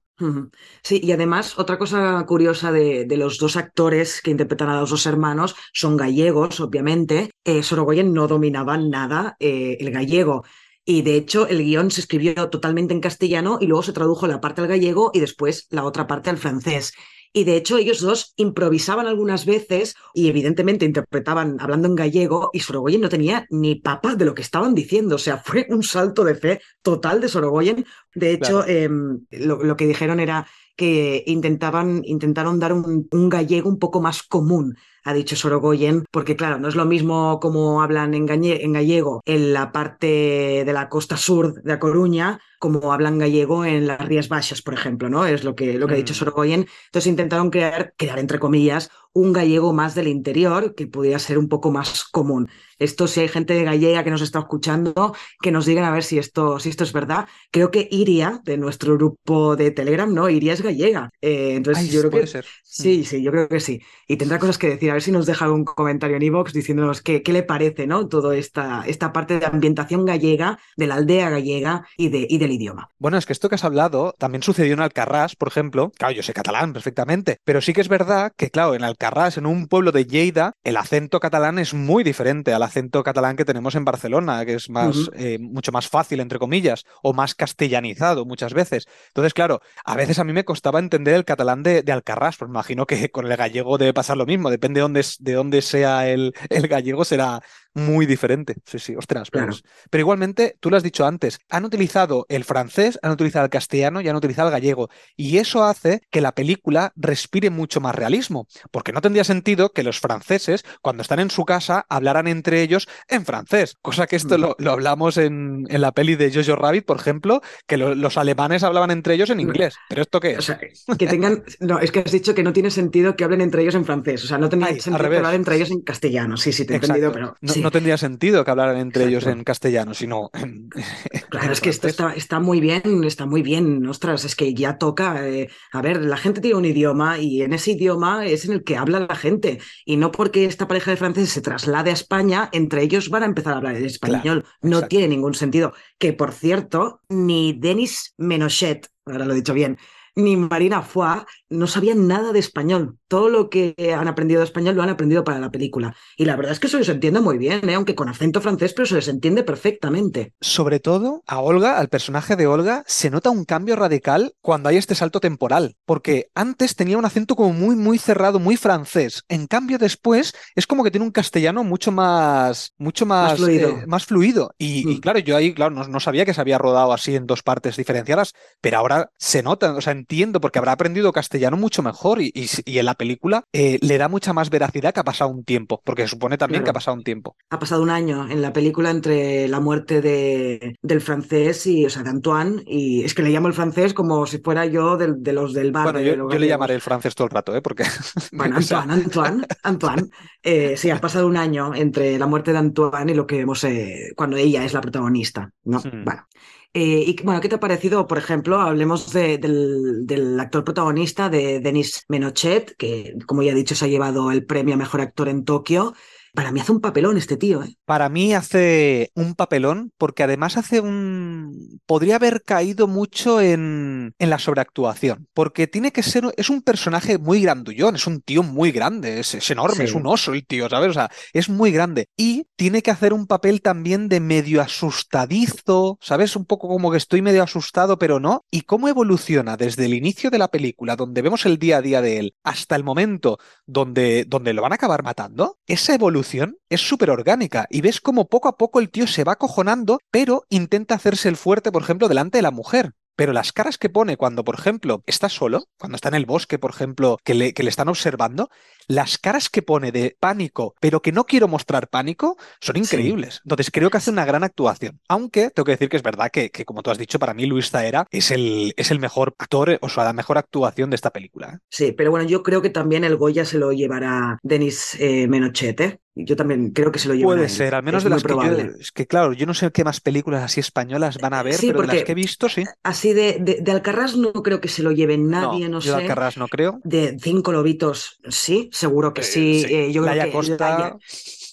Sí, y además otra cosa curiosa de, de los dos actores que interpretan a los dos hermanos son gallegos, obviamente. Eh, Sorogoyen no dominaba nada eh, el gallego. Y de hecho el guion se escribió totalmente en castellano y luego se tradujo la parte al gallego y después la otra parte al francés. Y de hecho ellos dos improvisaban algunas veces y evidentemente interpretaban hablando en gallego y Sorogoyen no tenía ni papa de lo que estaban diciendo. O sea, fue un salto de fe total de Sorogoyen. De hecho, em, lo, que dijeron era que intentaban, intentaron dar un, gallego un poco más común ha dicho Sorogoyen, porque claro, no es lo mismo como hablan en, en, gallego en la parte de la costa sur de A Coruña, como hablan gallego en las Rías Baixas, por ejemplo, ¿no? Es lo que, lo que ha dicho mm. Sorogoyen. Entonces intentaron crear, crear, entre comillas, un gallego más del interior que pudiera ser un poco más común. Esto, si hay gente de gallega que nos está escuchando, que nos digan a ver si esto, si esto es verdad. Creo que Iria, de nuestro grupo de Telegram, ¿no? Iria es gallega. Eh, entonces, yo creo puede que. Ser. Sí, mm. sí, yo creo que sí. Y tendrá cosas que decir. A ver si nos deja un comentario en iVoox diciéndonos qué, qué le parece, ¿no? Toda esta, esta parte de ambientación gallega, de la aldea gallega y, de, y del idioma. Bueno, es que esto que has hablado también sucedió en Alcarrás, por ejemplo. Claro, yo sé catalán perfectamente, pero sí que es verdad que, claro, en Alcarrás, en un pueblo de Lleida, el acento catalán es muy diferente al acento catalán que tenemos en Barcelona, que es más, eh, mucho más fácil, entre comillas, o más castellanizado muchas veces. Entonces, claro, a veces a mí me costaba entender el catalán de, de Alcarrás, pues me imagino que con el gallego debe pasar lo mismo, depende de dónde, de dónde sea el, el gallego, será, muy diferente. Sí, sí, ostras. Pero igualmente, tú lo has dicho antes, han utilizado el francés, han utilizado el castellano y han utilizado el gallego. Y eso hace que la película respire mucho más realismo, porque no tendría sentido que los franceses, cuando están en su casa, hablaran entre ellos en francés, cosa que esto lo, hablamos en, en, la peli de Jojo Rabbit, por ejemplo, que los alemanes hablaban entre ellos en inglés. ¿Pero esto qué es? O sea, que tengan... No, es que has dicho que no tiene sentido que hablen entre ellos en francés, o sea, no tendría sentido que hablar entre ellos en castellano. Sí, sí, te he entendido, pero no tendría sentido que hablaran entre ellos en castellano, sino Claro, es que esto está, está, muy bien, está muy bien, ostras, es que ya toca... Eh, a ver, la gente tiene un idioma y en ese idioma es en el que habla la gente y no porque esta pareja de franceses se traslade a España, entre ellos van a empezar a hablar español. no tiene ningún sentido. Que, por cierto, ni Denis Menochet, ahora lo he dicho bien, ni Marina Foix no sabían nada de español. Todo lo que han aprendido de español lo han aprendido para la película. Y la verdad es que se les entiende muy bien, ¿eh? aunque con acento francés, pero se les entiende perfectamente. Sobre todo a Olga, al personaje de Olga, se nota un cambio radical cuando hay este salto temporal, porque antes tenía un acento como muy, muy cerrado, muy francés. En cambio, después es como que tiene un castellano mucho más, mucho más, más fluido. Eh, y, mm. claro, yo ahí, claro, no, sabía que se había rodado así en dos partes diferenciadas, pero ahora se nota, o sea, entiendo porque habrá aprendido castellano mucho mejor y, en la película eh, le da mucha más veracidad que ha pasado un tiempo, porque supone también que ha pasado un tiempo. Ha pasado un año en la película entre la muerte de, del francés y, o sea, de Antoine, y es que le llamo el francés como si fuera yo de, los del bar. Bueno, yo, le llamaré el francés todo el rato, ¿eh? Porque... Bueno, Antoine, Antoine, Antoine. Eh, sí, ha pasado un año entre la muerte de Antoine y lo que vemos eh, cuando ella es la protagonista, ¿no? Hmm. Bueno. Eh, y bueno, ¿qué te ha parecido? Por ejemplo, hablemos del, del, actor protagonista de Denis Menochet, que como ya he dicho se ha llevado el premio a mejor actor en Tokio. Para mí hace un papelón este tío. ¿eh? Para mí hace un papelón porque además hace un... Podría haber caído mucho en, en la sobreactuación. Porque tiene que ser... Es un personaje muy grandullón, es un tío muy grande, es, enorme, es un oso el tío, ¿sabes? O sea, es muy grande. Y tiene que hacer un papel también de medio asustadizo, ¿sabes? Un poco como que estoy medio asustado, pero no. Y cómo evoluciona desde el inicio de la película, donde vemos el día a día de él, hasta el momento donde, donde lo van a acabar matando, esa evolución es súper orgánica y ves como poco a poco el tío se va cojonando, pero intenta hacerse el fuerte, por ejemplo, delante de la mujer. Pero las caras que pone cuando, por ejemplo, está solo, cuando está en el bosque, por ejemplo, que le, que le, están observando, las caras que pone de pánico, pero que no quiero mostrar pánico, son increíbles. Entonces creo que hace una gran actuación. Aunque tengo que decir que es verdad que, que como tú has dicho, para mí Luis Zaera es el, es el mejor actor, o sea, la mejor actuación de esta película. ¿eh? Sí, pero bueno, yo creo que también el Goya se lo llevará Denis eh, Menochete. Yo también creo que se lo llevará. Puede ser, al menos de las que yo, Es que claro, yo no sé qué más películas así españolas van a ver, pero de las que he visto, sí. Así de, de, Alcarrás no creo que se lo lleve nadie, no, sé. De Alcarrás no creo. De Cinco Lobitos, sí, seguro que sí. Eh, yo creo que Costa...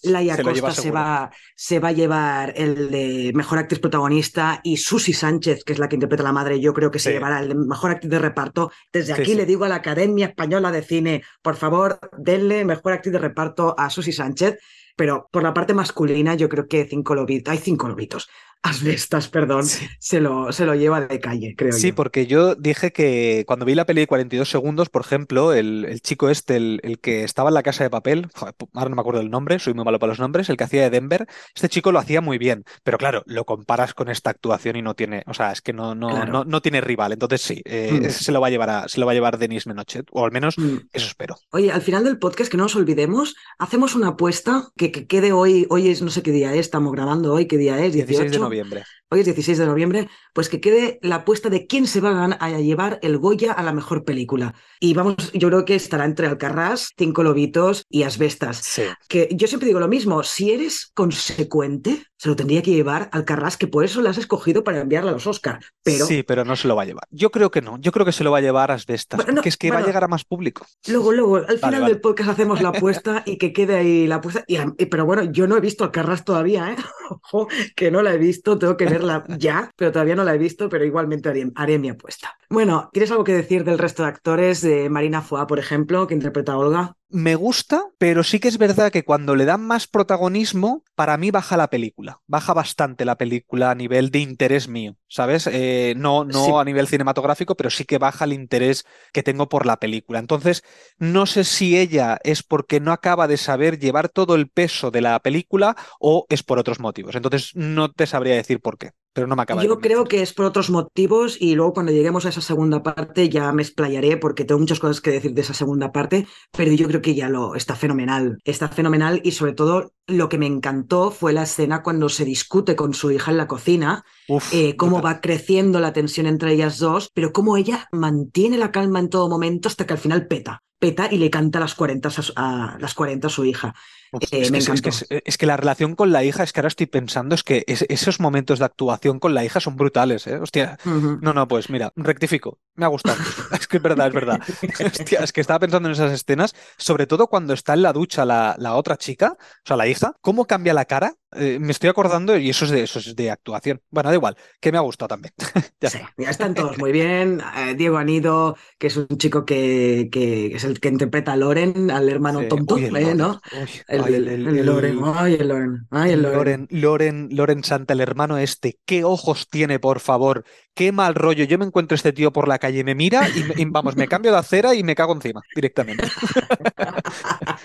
Laia se Costa se va, se va a llevar el de mejor actriz protagonista y Susi Sánchez, que es la que interpreta a la madre, yo creo que se llevará el de mejor actriz de reparto. Desde aquí le digo a la Academia Española de Cine, por favor, denle mejor actriz de reparto a Susi Sánchez. Pero por la parte masculina, yo creo que cinco lobitos, hay cinco lobitos. Asbestas, perdón, se, lo, se lo lleva de calle, creo Sí, yo. porque yo dije que cuando vi la peli de 42 segundos, por ejemplo, el, el chico este, el, el que estaba en la casa de papel, joder, ahora no me acuerdo el nombre, soy muy malo para los nombres, el que hacía de Denver, este chico lo hacía muy bien, pero claro, lo comparas con esta actuación y no tiene, o sea, es que no, no, Claro. no, no tiene rival. Entonces sí, eh, Mm. se lo va a llevar a, se lo va a llevar Denis Menochet, o al menos Mm. eso espero. Oye, al final del podcast, que no nos olvidemos, hacemos una apuesta que, que quede hoy, hoy es, no sé qué día es, estamos grabando hoy, qué día es, 18. 16 de noviembre. Hoy es 16 de noviembre, pues que quede la apuesta de quién se va a, llevar el Goya a la mejor película. Y vamos, yo creo que estará entre Alcarrás, Cinco Lobitos y Asbestas. Sí. Que yo siempre digo lo mismo, si eres consecuente, se lo tendría que llevar Alcarrás, que por eso la has escogido para enviarla a los Oscar. Pero Sí, pero no se lo va a llevar. Yo creo que no. Yo creo que se lo va a llevar Asbestas, Bueno, no, porque es que va a llegar a más público. luego, luego, al final vale. del podcast hacemos la apuesta y que quede ahí la apuesta. Y, pero bueno, yo no he visto Alcarrás todavía, ¿eh? Ojo, que no la he visto, tengo que ya, pero todavía no la he visto, pero igualmente haré, haré mi apuesta. Bueno, ¿tienes algo que decir del resto de actores? De Marina Foa, por ejemplo, que interpreta a Olga. Me gusta, pero sí que es verdad que cuando le dan más protagonismo, para mí baja la película. Baja bastante la película a nivel de interés mío, ¿sabes? Eh, no no Sí. a nivel cinematográfico, pero sí que baja el interés que tengo por la película. Entonces, no sé si ella es porque no acaba de saber llevar todo el peso de la película o es por otros motivos. Entonces, no te sabría decir por qué, pero no me acaba de Yo creo que es por otros motivos y luego cuando lleguemos a esa segunda parte ya me explayaré porque tengo muchas cosas que decir de esa segunda parte, pero yo creo que ya lo está fenomenal. Está fenomenal y sobre todo lo que me encantó fue la escena cuando se discute con su hija en la cocina, Uf, eh, cómo brutal. va creciendo la tensión entre ellas dos, pero cómo ella mantiene la calma en todo momento hasta que al final peta. Peta y le canta las 40 a, su- a- las 40 a su hija. Uf, Eh, es, me que, es- es que encantó. es- es que la relación con la hija, es que ahora estoy pensando, es que es- esos momentos de actuación con la hija son brutales, ¿eh? Hostia. No, no, pues mira, rectifico. Me ha gustado. Es que es verdad, es verdad. Hostia, es que estaba pensando en esas escenas, sobre todo cuando está en la ducha la, la otra chica, o sea, la hija, cómo cambia la cara. Eh, me estoy acordando y eso es de, eso es de actuación. Bueno, da igual, que me ha gustado también. ya Sí, ya están todos muy bien. Eh, Diego Anido, que es un chico que, que es el que interpreta a Loren, al hermano Sí. tonto, Uy, el ¿eh? Loren. ¿no? Uy, El, ay, el- el- el el- Loren, ay, el Loren, ay, el Loren. Loren, Loren, Santa, el hermano este, qué ojos tiene, por favor, qué mal rollo. Yo me encuentro este tío por la calle, me mira y, y, vamos, me cambio de acera y me cago encima directamente.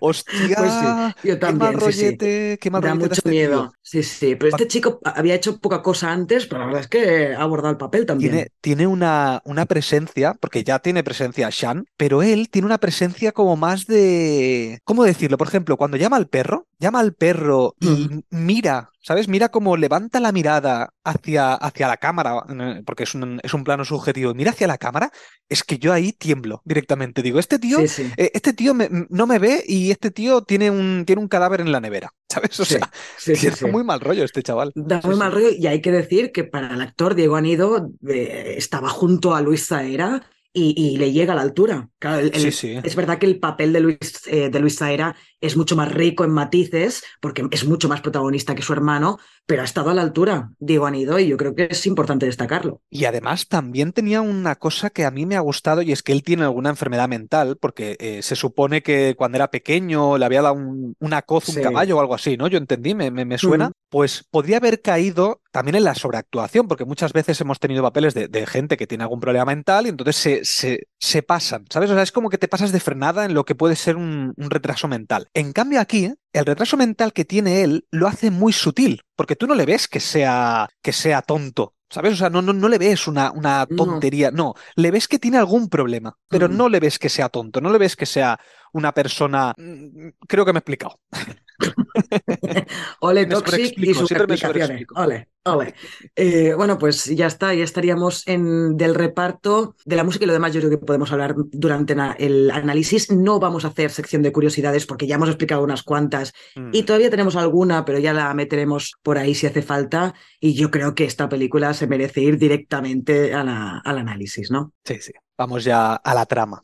Hostia, Pues sí, yo qué mal también, sí, sí. qué mal Da rollete mucho miedo. Sí, sí. Pero este chico había hecho poca cosa antes, pero la verdad es que ha abordado el papel también. Tiene, tiene una, una presencia, porque ya tiene presencia Shan, pero él tiene una presencia como más de... ¿Cómo decirlo? Por ejemplo, cuando llama al perro, llama al perro y Ujú. mira, ¿sabes? Mira cómo levanta la mirada hacia, hacia la cámara, eh, porque es un, es un plano subjetivo, mira hacia la cámara, es que yo ahí tiemblo directamente. Digo, este tío, Sí, sí. eh, este tío me- no me ve y este tío tiene un, tiene un cadáver en la nevera, ¿sabes? O Sí, sea, tiene muy mal rollo este chaval. Da muy mal rollo y hay que decir que para el actor Diego Anido eh, estaba junto a Luis Zaera y, y le llega a la altura. Claro, el- Sí, sí. Es verdad que el papel de Luis, eh, de Luis Zaera es mucho más rico en matices porque es mucho más protagonista que su hermano, pero ha estado a la altura Diego Anido y yo creo que es importante destacarlo. Y además también tenía una cosa que a mí me ha gustado y es que él tiene alguna enfermedad mental, porque eh, se supone que cuando era pequeño le había dado un, una coz, un Sí. caballo o algo así, ¿no? Yo entendí, me, me- me suena. Mm. Pues podría haber caído también en la sobreactuación, porque muchas veces hemos tenido papeles de, de gente que tiene algún problema mental y entonces se, se, se pasan, ¿sabes? O sea, es como que te pasas de frenada en lo que puede ser un, un retraso mental. En cambio aquí, el retraso mental que tiene él lo hace muy sutil, porque tú no le ves que sea, que sea tonto. ¿Sabes? O sea, no, no, no le ves una, una tontería, no, le ves que tiene algún problema, pero no le ves que sea tonto, no le ves que sea una persona... mm, Creo que me he explicado. Ole Toxic y sus explicaciones. Ole, ole. Eh, bueno, pues ya está, ya estaríamos en del reparto de la música y lo demás. Yo creo que podemos hablar durante na- el análisis. No vamos a hacer sección de curiosidades porque ya hemos explicado unas cuantas Mm. y todavía tenemos alguna, pero ya la meteremos por ahí si hace falta. Y yo creo que esta película se merece ir directamente a la- al análisis, ¿no? Sí, sí. Vamos ya a la trama.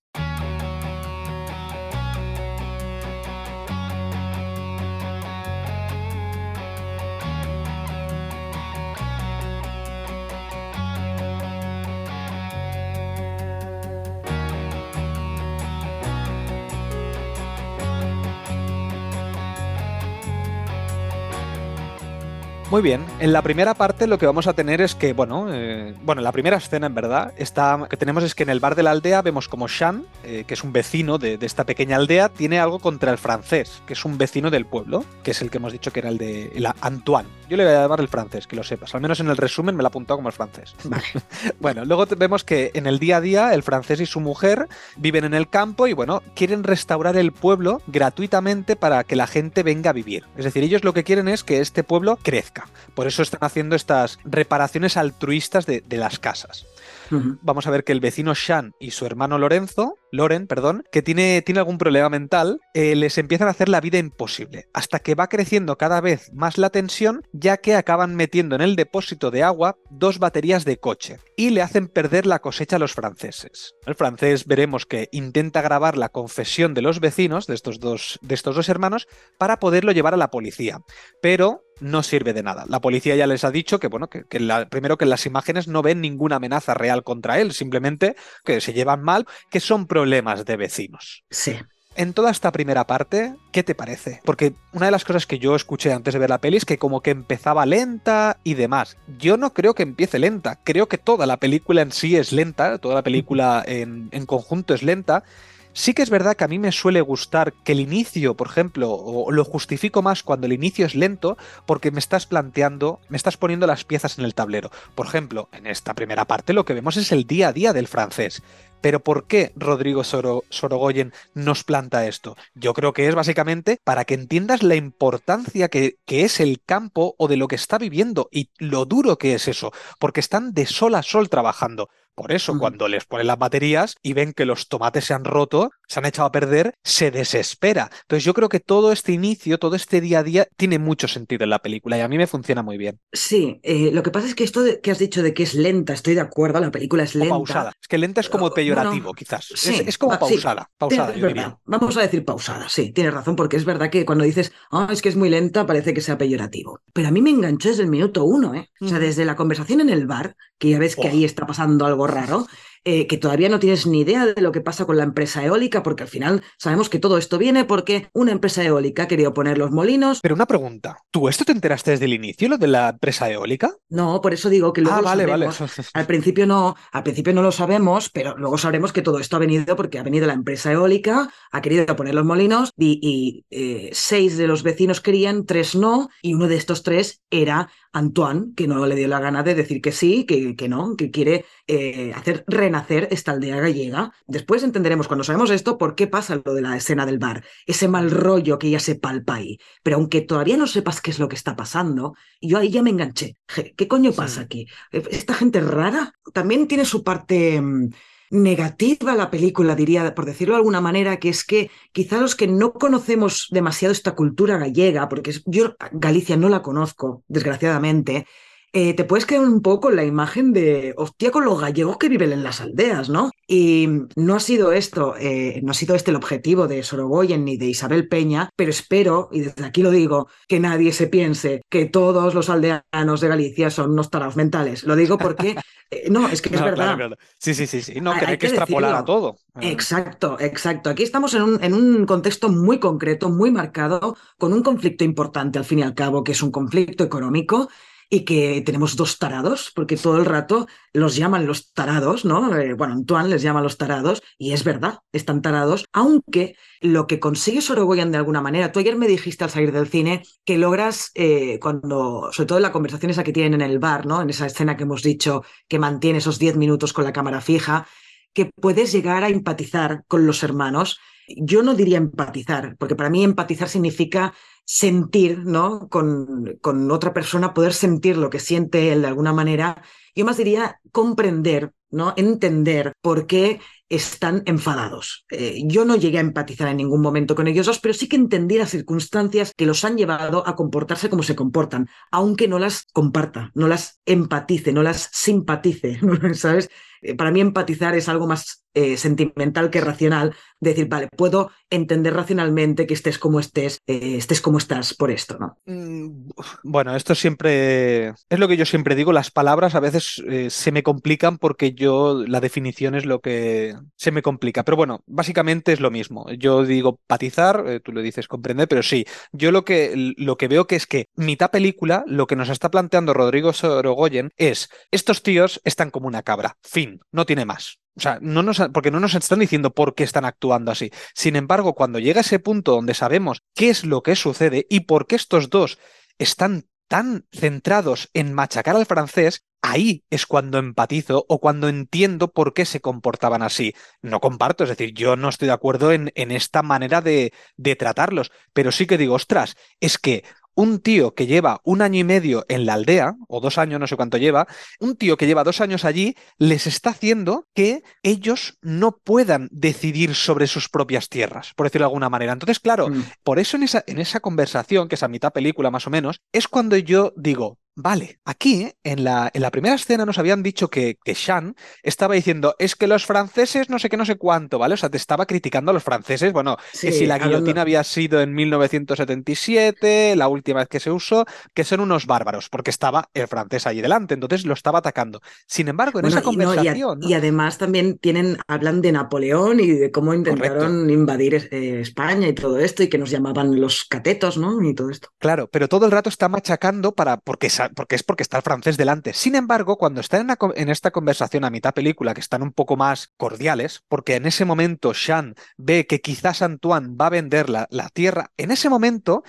Muy bien, en la primera parte lo que vamos a tener es que, bueno, eh, bueno, la primera escena en verdad está, que tenemos es que en el bar de la aldea vemos como Shan, eh, que es un vecino de, de, esta pequeña aldea, tiene algo contra el francés, que es un vecino del pueblo, que es el que hemos dicho que era el de el Antoine. Yo le voy a llamar el francés, que lo sepas, al menos en el resumen me lo ha apuntado como el francés. Vale. bueno, luego vemos que en el día a día el francés y su mujer viven en el campo y, bueno, quieren restaurar el pueblo gratuitamente para que la gente venga a vivir. Es decir, ellos lo que quieren es que este pueblo crezca. Por eso están haciendo estas reparaciones altruistas de, de las casas. Uh -huh. Vamos a ver que el vecino Shan y su hermano Lorenzo, Loren, perdón, que tiene, tiene algún problema mental, eh, les empiezan a hacer la vida imposible, hasta que va creciendo cada vez más la tensión, ya que acaban metiendo en el depósito de agua dos baterías de coche y le hacen perder la cosecha a los franceses. El francés veremos que intenta grabar la confesión de los vecinos, de estos dos, de estos dos hermanos, para poderlo llevar a la policía, pero no sirve de nada. La policía ya les ha dicho que, bueno, que, que la, primero que en las imágenes no ven ninguna amenaza real contra él, simplemente que se llevan mal, que son problemas de vecinos. Sí. En toda esta primera parte, ¿qué te parece? Porque una de las cosas que yo escuché antes de ver la peli es que como que empezaba lenta y demás. Yo no creo que empiece lenta, creo que toda la película en sí es lenta, toda la película en, en conjunto es lenta. Sí que es verdad que a mí me suele gustar que el inicio, por ejemplo, o lo justifico más cuando el inicio es lento porque me estás planteando, me estás poniendo las piezas en el tablero. Por ejemplo, en esta primera parte lo que vemos es el día a día del francés. Pero ¿por qué Rodrigo Soro, Sorogoyen nos planta esto? Yo creo que es básicamente para que entiendas la importancia que, es el campo o de lo que está viviendo y lo duro que es eso, porque están de sol a sol trabajando. Por eso, cuando les ponen las baterías y ven que los tomates se han roto, se han echado a perder, se desespera. Entonces yo creo que todo este inicio, todo este día a día, tiene mucho sentido en la película y a mí me funciona muy bien. Sí, eh, lo que pasa es que esto de, que has dicho de que es lenta, estoy de acuerdo, la película es lenta. O pausada. Es que lenta es como peyorativo, bueno, quizás. Sí, es, es, como pausada. Sí, pausada, es verdad. Vamos a decir pausada, sí, tienes razón, porque es verdad que cuando dices, oh, es que es muy lenta, parece que sea peyorativo. Pero a mí me enganchó desde el minuto uno, ¿eh? O sea, desde la conversación en el bar, que ya ves que oh. ahí está pasando algo raro eh, que todavía no tienes ni idea de lo que pasa con la empresa eólica, porque al final sabemos que todo esto viene porque una empresa eólica ha querido poner los molinos. Pero una pregunta, ¿tú esto te enteraste desde el inicio, lo de la empresa eólica? No, por eso digo que luego ah, vale, sabemos. vale. Al principio no, al principio no lo sabemos, pero luego sabremos que todo esto ha venido porque ha venido la empresa eólica, ha querido poner los molinos y, y eh, seis de los vecinos querían, tres no, y uno de estos tres era Antoine, que no le dio la gana de decir que sí, que, que no, que quiere eh, hacer renacer esta aldea gallega. Después entenderemos, cuando sabemos esto, por qué pasa lo de la escena del bar, ese mal rollo que ya se palpa ahí. Pero aunque todavía no sepas qué es lo que está pasando, yo ahí ya me enganché. ¿Qué coño pasa sí. aquí? ¿Esta gente rara? También tiene su parte mm, negativa la película, diría, por decirlo de alguna manera, que es que quizá los que no conocemos demasiado esta cultura gallega, porque yo Galicia no la conozco, desgraciadamente, eh, te puedes quedar un poco en la imagen de, hostia, con los gallegos que viven en las aldeas, ¿no? Y no ha sido esto, eh, no ha sido este el objetivo de Sorogoyen ni de Isabel Peña, pero espero, y desde aquí lo digo, que nadie se piense que todos los aldeanos de Galicia son unos tarados mentales. Lo digo porque, eh, no, es que es verdad. claro, claro. Sí, sí, sí, sí. No, Hay- que hay que extrapolar decirlo. a todo. Ah. Exacto, exacto. Aquí estamos en un, en un contexto muy concreto, muy marcado, con un conflicto importante al fin y al cabo, que es un conflicto económico y que tenemos dos tarados, porque todo el rato los llaman los tarados, ¿no? Eh, bueno, Antoine les llama los tarados, y es verdad, están tarados, aunque lo que consigue Sorogoyen de alguna manera, tú ayer me dijiste al salir del cine que logras, eh, cuando, sobre todo en la conversación esa que tienen en el bar, ¿no? En esa escena que hemos dicho que mantiene esos 10 minutos con la cámara fija, que puedes llegar a empatizar con los hermanos. Yo no diría empatizar, porque para mí empatizar significa sentir, ¿no? Con, otra persona, poder sentir lo que siente él de alguna manera. Yo más diría comprender, ¿no? Entender por qué están enfadados. Eh, yo no llegué a empatizar en ningún momento con ellos dos, pero sí que entendí las circunstancias que los han llevado a comportarse como se comportan, aunque no las comparta, no las empatice, no las simpatice, ¿sabes? Para mí empatizar es algo más eh, sentimental que racional. Decir, vale, puedo entender racionalmente que estés como estés, eh, estés como estás por esto, ¿no? Mm, bueno, esto siempre es lo que yo siempre digo, las palabras a veces eh, se me complican porque yo la definición es lo que se me complica. Pero bueno, básicamente es lo mismo. Yo digo patizar, tú lo dices comprender, pero sí, yo lo que, lo que veo que es que mitad película, lo que nos está planteando Rodrigo Sorogoyen es, estos tíos están como una cabra, fin, no tiene más. O sea, no nos, porque no nos están diciendo por qué están actuando así. Sin embargo, cuando llega ese punto donde sabemos qué es lo que sucede y por qué estos dos están tan centrados en machacar al francés, ahí es cuando empatizo o cuando entiendo por qué se comportaban así. No comparto, es decir, yo no estoy de acuerdo en, esta manera de, de tratarlos, pero sí que digo, ostras, es que un tío que lleva un año y medio en la aldea, o dos años, no sé cuánto lleva, un tío que lleva dos años allí, les está haciendo que ellos no puedan decidir sobre sus propias tierras, por decirlo de alguna manera. Entonces, claro, Mm. por eso en esa, en esa conversación, que es a mitad película más o menos, es cuando yo digo, vale, aquí en la, en la primera escena nos habían dicho que, que Shan estaba diciendo, es que los franceses no sé qué, no sé cuánto, ¿vale? O sea, te estaba criticando a los franceses, bueno, que si la hablando- guillotina había sido en 1977, la última vez que se usó, que son unos bárbaros, porque estaba el francés allí delante, entonces lo estaba atacando. Sin embargo, en Bueno, esa y, no, y a- conversación, ¿no? y además también tienen, hablan de Napoleón y de cómo intentaron invadir eh, España y todo esto, y que nos llamaban los catetos, ¿no? Y todo esto. Claro, pero todo el rato está machacando para, porque, porque es porque está el francés delante. Sin embargo, cuando están en esta conversación a mitad película, que están un poco más cordiales, porque en ese momento Shan ve que quizás Antoine va a vender la, la tierra, en ese momento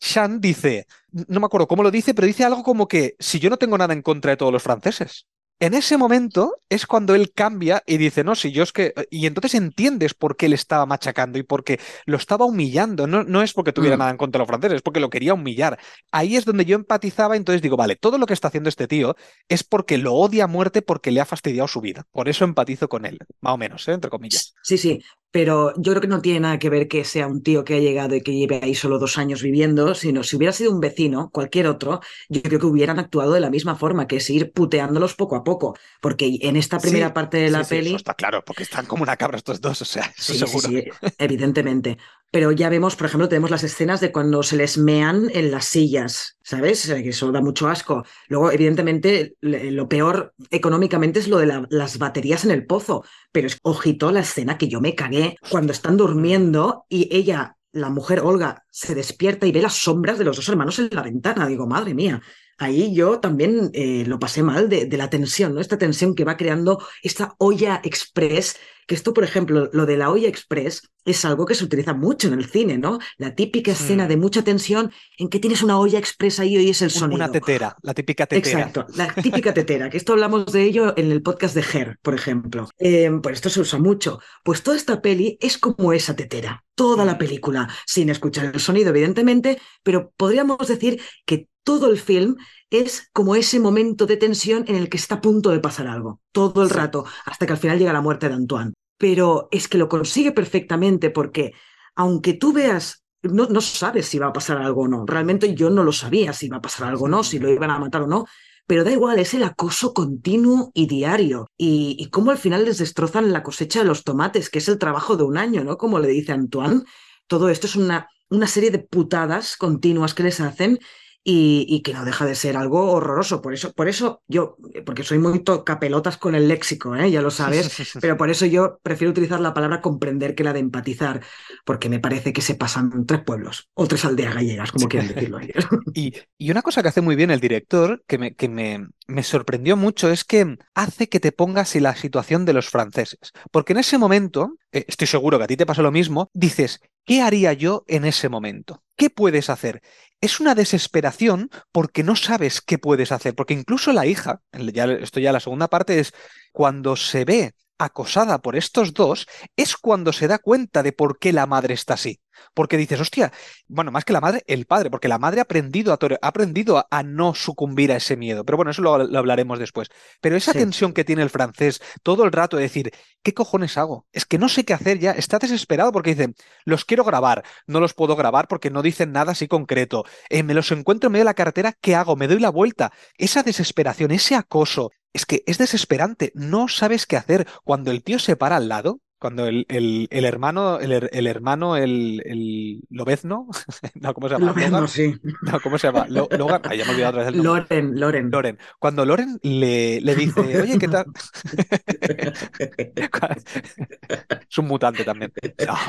Shan dice, no me acuerdo cómo lo dice, pero dice algo como que si yo no tengo nada en contra de todos los franceses. En ese momento es cuando él cambia y dice, no, si yo es que... Y entonces entiendes por qué le estaba machacando y por qué lo estaba humillando. No, no es porque tuviera Mm. nada en contra de los franceses, es porque lo quería humillar. Ahí es donde yo empatizaba, entonces digo, vale, todo lo que está haciendo este tío es porque lo odia a muerte porque le ha fastidiado su vida. Por eso empatizo con él, más o menos, ¿eh? entre comillas. Sí, sí, pero yo creo que no tiene nada que ver que sea un tío que ha llegado y que lleve ahí solo dos años viviendo, sino si hubiera sido un vecino, cualquier otro, yo creo que hubieran actuado de la misma forma, que es ir puteándolos poco a poco, porque en esta primera Sí, parte de la sí, sí, peli... eso está claro, porque están como una cabra estos dos, o sea, eso Sí, sí, seguro. sí, evidentemente. Pero ya vemos, por ejemplo, tenemos las escenas de cuando se les mean en las sillas, ¿sabes? Que eso da mucho asco. Luego, evidentemente, lo peor económicamente es lo de la- las baterías en el pozo. Pero es, ojito la escena que yo me cagué cuando están durmiendo y ella, la mujer Olga, se despierta y ve las sombras de los dos hermanos en la ventana. Digo, madre mía. Ahí yo también eh, lo pasé mal de, de la tensión, ¿no? Esta tensión que va creando esta olla express que esto, por ejemplo, lo de la olla express es algo que se utiliza mucho en el cine, ¿no? La típica escena de mucha tensión en que tienes una olla express ahí y oyes el sonido. Una tetera, la típica tetera. Exacto, la típica tetera, que esto hablamos de ello en el podcast de Her, por ejemplo. Eh, pues esto se usa mucho. Pues toda esta peli es como esa tetera, toda la Mm. película, sin escuchar el sonido, evidentemente, pero podríamos decir que todo el film es como ese momento de tensión en el que está a punto de pasar algo, todo el Sí. rato, hasta que al final llega la muerte de Antoine. Pero es que lo consigue perfectamente porque, aunque tú veas no, no sabes si va a pasar algo o no. Realmente yo no lo sabía si iba a pasar algo o no, si lo iban a matar o no. Pero da igual, es el acoso continuo y diario. Y, y cómo al final les destrozan la cosecha de los tomates, que es el trabajo de un año, ¿no? Como le dice Antoine. Todo esto es una, una serie de putadas continuas que les hacen y, y que no deja de ser algo horroroso. Por eso, por eso yo, porque soy muy tocapelotas con el léxico, ¿eh? ya lo sabes, pero por eso yo prefiero utilizar la palabra comprender que la de empatizar, porque me parece que se pasan tres pueblos o tres aldeas gallegas, como quieren decirlo ellos. Y, y una cosa que hace muy bien el director, que me, que me, me sorprendió mucho, es que hace que te pongas en la situación de los franceses. Porque en ese momento, eh, estoy seguro que a ti te pasa lo mismo, dices, ¿qué haría yo en ese momento? ¿Qué puedes hacer? Es una desesperación porque no sabes qué puedes hacer. Porque incluso la hija, ya, esto ya la segunda parte es cuando se ve acosada por estos dos, es cuando se da cuenta de por qué la madre está así. Porque dices, hostia, bueno, más que la madre, el padre, porque la madre ha aprendido a, ha aprendido a, no sucumbir a ese miedo, pero bueno, eso lo, hablaremos después. Pero esa tensión que tiene el francés todo el rato de decir, ¿qué cojones hago? Es que no sé qué hacer ya, está desesperado porque dice, los quiero grabar, no los puedo grabar porque no dicen nada así concreto, eh, me los encuentro en medio de la carretera, ¿qué hago? Me doy la vuelta. Esa desesperación, ese acoso, es que es desesperante, no sabes qué hacer. Cuando el tío se para al lado, cuando el, el, el hermano, el, el, hermano, el, el Lobezno, no, ¿cómo se llama? Lobezno, sí. No, ¿cómo se llama? Logan, ay, ya me he olvidado otra vez el nombre. Loren, Loren. Loren. Cuando Loren le, le dice, oye, ¿qué tal? es un mutante también.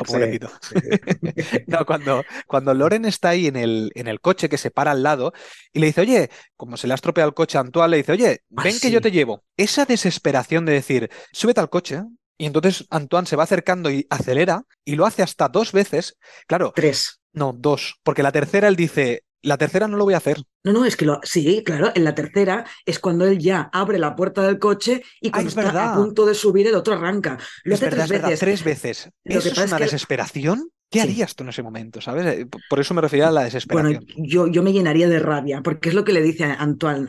Pobrecito. no, cuando, cuando Loren está ahí en el, en el coche que se para al lado y le dice, oye, como se le ha estropeado el coche a Antoine, le dice, oye, ah, ven que yo te llevo. Esa desesperación de decir, súbete al coche, y entonces Antoine se va acercando y acelera y lo hace hasta dos veces. Claro. Tres. No, dos. Porque la tercera él dice, la tercera no lo voy a hacer. No, no, es que lo, sí, claro, en la tercera es cuando él ya abre la puerta del coche y cuando está a punto de subir el otro arranca. Lo hace tres, veces. tres veces. ¿Eso es una desesperación? ¿Qué harías tú en ese momento? ¿Sabes? Eh, por eso me refería a la desesperación. Bueno, yo, yo me llenaría de rabia, porque es lo que le dice a Antoine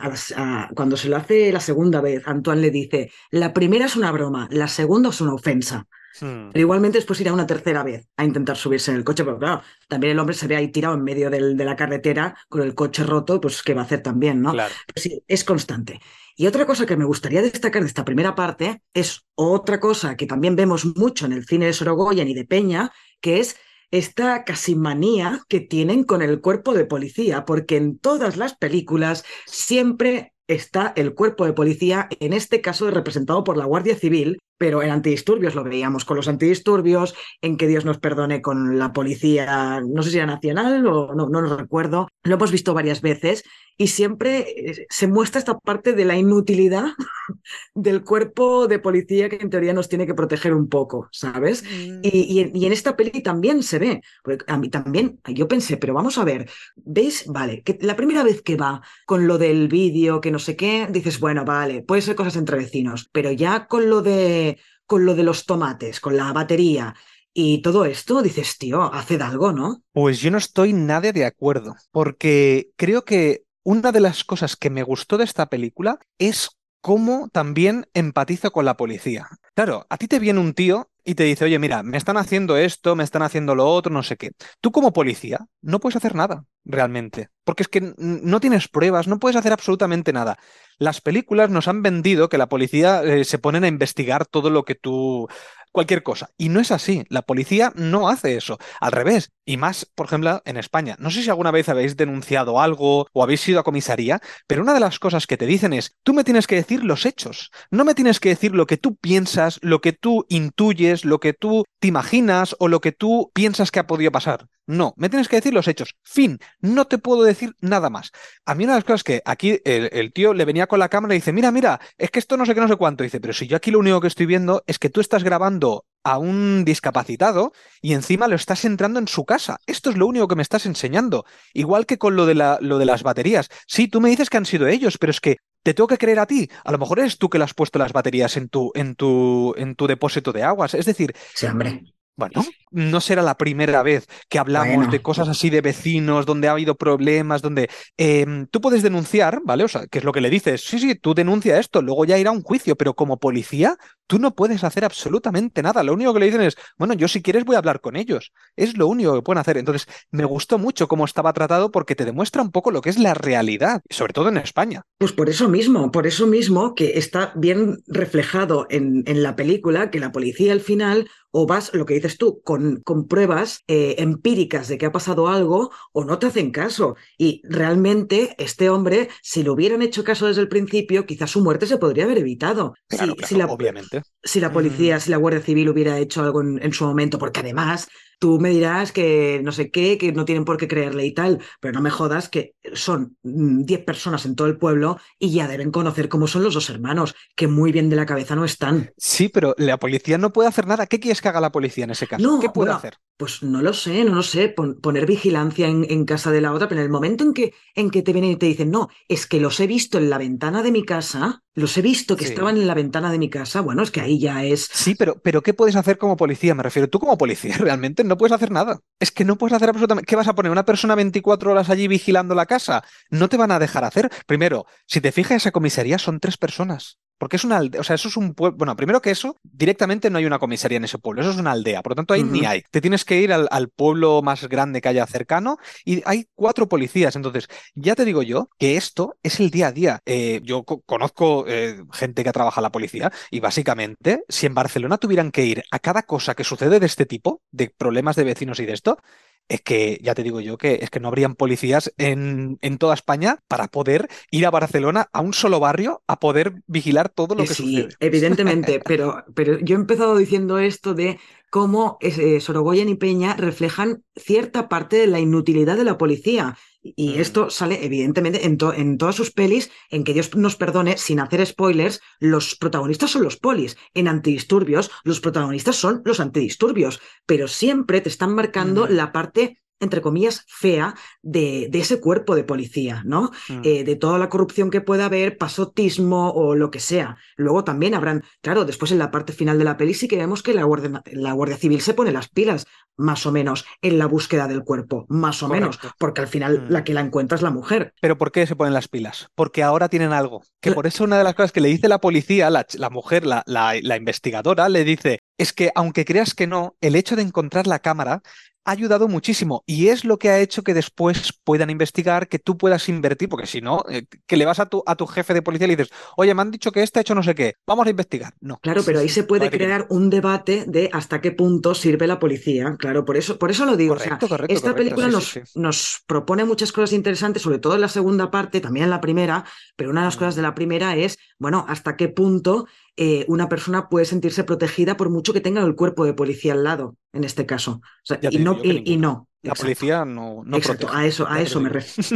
cuando se lo hace la segunda vez. Antoine le dice: la primera es una broma, la segunda es una ofensa. Hmm. Pero igualmente después irá una tercera vez a intentar subirse en el coche, pero claro, también el hombre se ve ahí tirado en medio de la carretera con el coche roto, pues ¿qué va a hacer también, no? Claro. sí, es constante. Y otra cosa que me gustaría destacar de esta primera parte es otra cosa que también vemos mucho en el cine de Sorogoyen y de Peña, que es esta casi manía que tienen con el cuerpo de policía, porque en todas las películas siempre está el cuerpo de policía, en este caso representado por la Guardia Civil, pero en antidisturbios lo veíamos con los antidisturbios, en que Dios nos perdone con la policía, no sé si era nacional o no, no lo recuerdo, lo hemos visto varias veces y siempre eh, se muestra esta parte de la inutilidad del cuerpo de policía que en teoría nos tiene que proteger un poco, ¿sabes? Mm. Y, y, en esta peli también se ve, porque a mí también, yo pensé, pero vamos a ver, ¿veis? Vale, que la primera vez que va con lo del vídeo, que no sé qué, dices, bueno, vale, puede ser cosas entre vecinos, pero ya con lo de con lo de los tomates, con la batería y todo esto, dices, tío, haced algo, ¿no? Pues yo no estoy nada de acuerdo, porque creo que una de las cosas que me gustó de esta película es cómo también empatizo con la policía. Claro, a ti te viene un tío y te dice, oye, mira, me están haciendo esto, me están haciendo lo otro, no sé qué. Tú como policía no puedes hacer nada, realmente, porque es que no tienes pruebas, no puedes hacer absolutamente nada. Las películas nos han vendido que la policía eh, se ponen a investigar todo lo que tú cualquier cosa. Y no es así. La policía no hace eso. Al revés. Y más, por ejemplo, en España. No sé si alguna vez habéis denunciado algo o habéis ido a comisaría, pero una de las cosas que te dicen es, tú me tienes que decir los hechos. No me tienes que decir lo que tú piensas, lo que tú intuyes, lo que tú te imaginas o lo que tú piensas que ha podido pasar. No, me tienes que decir los hechos. Fin, no te puedo decir nada más. A mí una de las cosas que aquí el, tío le venía con la cámara y dice, mira, mira, es que esto no sé qué, no sé cuánto. dice, pero si yo aquí lo único que estoy viendo es que tú estás grabando a un discapacitado y encima lo estás entrando en su casa. Esto es lo único que me estás enseñando. Igual que con lo de, la, lo de las baterías. Sí, tú me dices que han sido ellos, pero es que te tengo que creer a ti. A lo mejor eres tú que le has puesto las baterías en tu, en tu, en tu depósito de aguas. Es decir, sí, hombre. Bueno, no será la primera vez que hablamos de cosas así de vecinos, donde ha habido problemas, donde em, tú puedes denunciar, ¿vale? O sea, que es lo que le dices, sí, sí, tú denuncia esto, luego ya irá a un juicio, pero como policía, tú no puedes hacer absolutamente nada. Lo único que le dicen es, bueno, yo si quieres voy a hablar con ellos. Es lo único que pueden hacer. Entonces, me gustó mucho cómo estaba tratado porque te demuestra un poco lo que es la realidad, sobre todo en España. Pues por eso mismo, por eso mismo que está bien reflejado en, en la película que la policía al final o vas, lo que dices tú, con, con pruebas eh, empíricas de que ha pasado algo o no te hacen caso. Y realmente este hombre, si lo hubieran hecho caso desde el principio, quizás su muerte se podría haber evitado. si, la, obviamente. Si la policía, mm. si la Guardia Civil hubiera hecho algo en su momento, porque además Tú me dirás que no sé qué, que no tienen por qué creerle y tal, pero no me jodas que son 10 mm, personas en todo el pueblo y ya deben conocer cómo son los dos hermanos, que muy bien de la cabeza no están. Sí, pero la policía no puede hacer nada. ¿Qué quieres que haga la policía en ese caso? ¿Qué puede hacer? Pues no lo sé, no lo sé, poner vigilancia en, casa de la otra, pero en el momento en que, en que te vienen y te dicen, no, es que los he visto en la ventana de mi casa, los he visto que estaban en la ventana de mi casa, bueno, es que ahí ya es... Sí, pero, pero ¿qué puedes hacer como policía? Me refiero, tú como policía realmente no puedes hacer nada. Es que no puedes hacer absolutamente. ¿Qué vas a poner? ¿Una persona 24 horas allí vigilando la casa? No te van a dejar hacer. Primero, si te fijas, esa comisaría son tres personas. Porque es una aldea, o sea, eso es un pueblo. Bueno, primero que eso, directamente no hay una comisaría en ese pueblo, eso es una aldea, por lo tanto ahí ni hay. Te tienes que ir al, pueblo más grande que haya cercano y hay cuatro policías. Entonces, ya te digo yo que esto es el día a día. Eh, yo conozco eh, gente que trabaja en la policía y básicamente, si en Barcelona tuvieran que ir a cada cosa que sucede de este tipo, de problemas de vecinos y de esto, es que ya te digo yo que es que no habrían policías en, en, toda España para poder ir a Barcelona a un solo barrio a poder vigilar todo lo que, sí, sucede. Evidentemente, pero, pero yo he empezado diciendo esto de cómo eh, Sorogoyen y Peña reflejan cierta parte de la inutilidad de la policía. Y mm. esto sale, evidentemente, en, en, todas sus pelis, en que Dios nos perdone, sin hacer spoilers, los protagonistas son los polis. En antidisturbios, los protagonistas son los antidisturbios. Pero siempre te están marcando la parte entre comillas, fea de, de, ese cuerpo de policía, ¿no? Mm. Eh, de toda la corrupción que pueda haber, pasotismo o lo que sea. Luego también habrán, claro, después en la parte final de la peli sí que vemos que la Guardia, la Guardia Civil se pone las pilas más o menos, en la búsqueda del cuerpo, más o menos, porque al final la mm. que la encuentra es la mujer. Pero ¿por qué se ponen las pilas? Porque ahora tienen algo. Que por eso una de las cosas que le dice la policía, la, la mujer, la, la investigadora, le dice, es que aunque creas que no, el hecho de encontrar la cámara ha ayudado muchísimo y es lo que ha hecho que después puedan investigar, que tú puedas invertir, porque si no, eh, que le vas a tu, a tu jefe de policía y le dices, oye, me han dicho que este ha hecho no sé qué, vamos a investigar. No. Claro, pero ahí se puede crear un debate de hasta qué punto sirve la policía. Claro, por eso, por eso lo digo. esta película nos, nos, propone muchas cosas interesantes, sobre todo en la segunda parte, también en la primera, pero una de las mm. cosas de la primera es, bueno, hasta qué punto eh, una persona puede sentirse protegida por mucho que tenga el cuerpo de policía al lado, en este caso. y, no, y, no, la policía no, no Exacto, a eso, a, eso me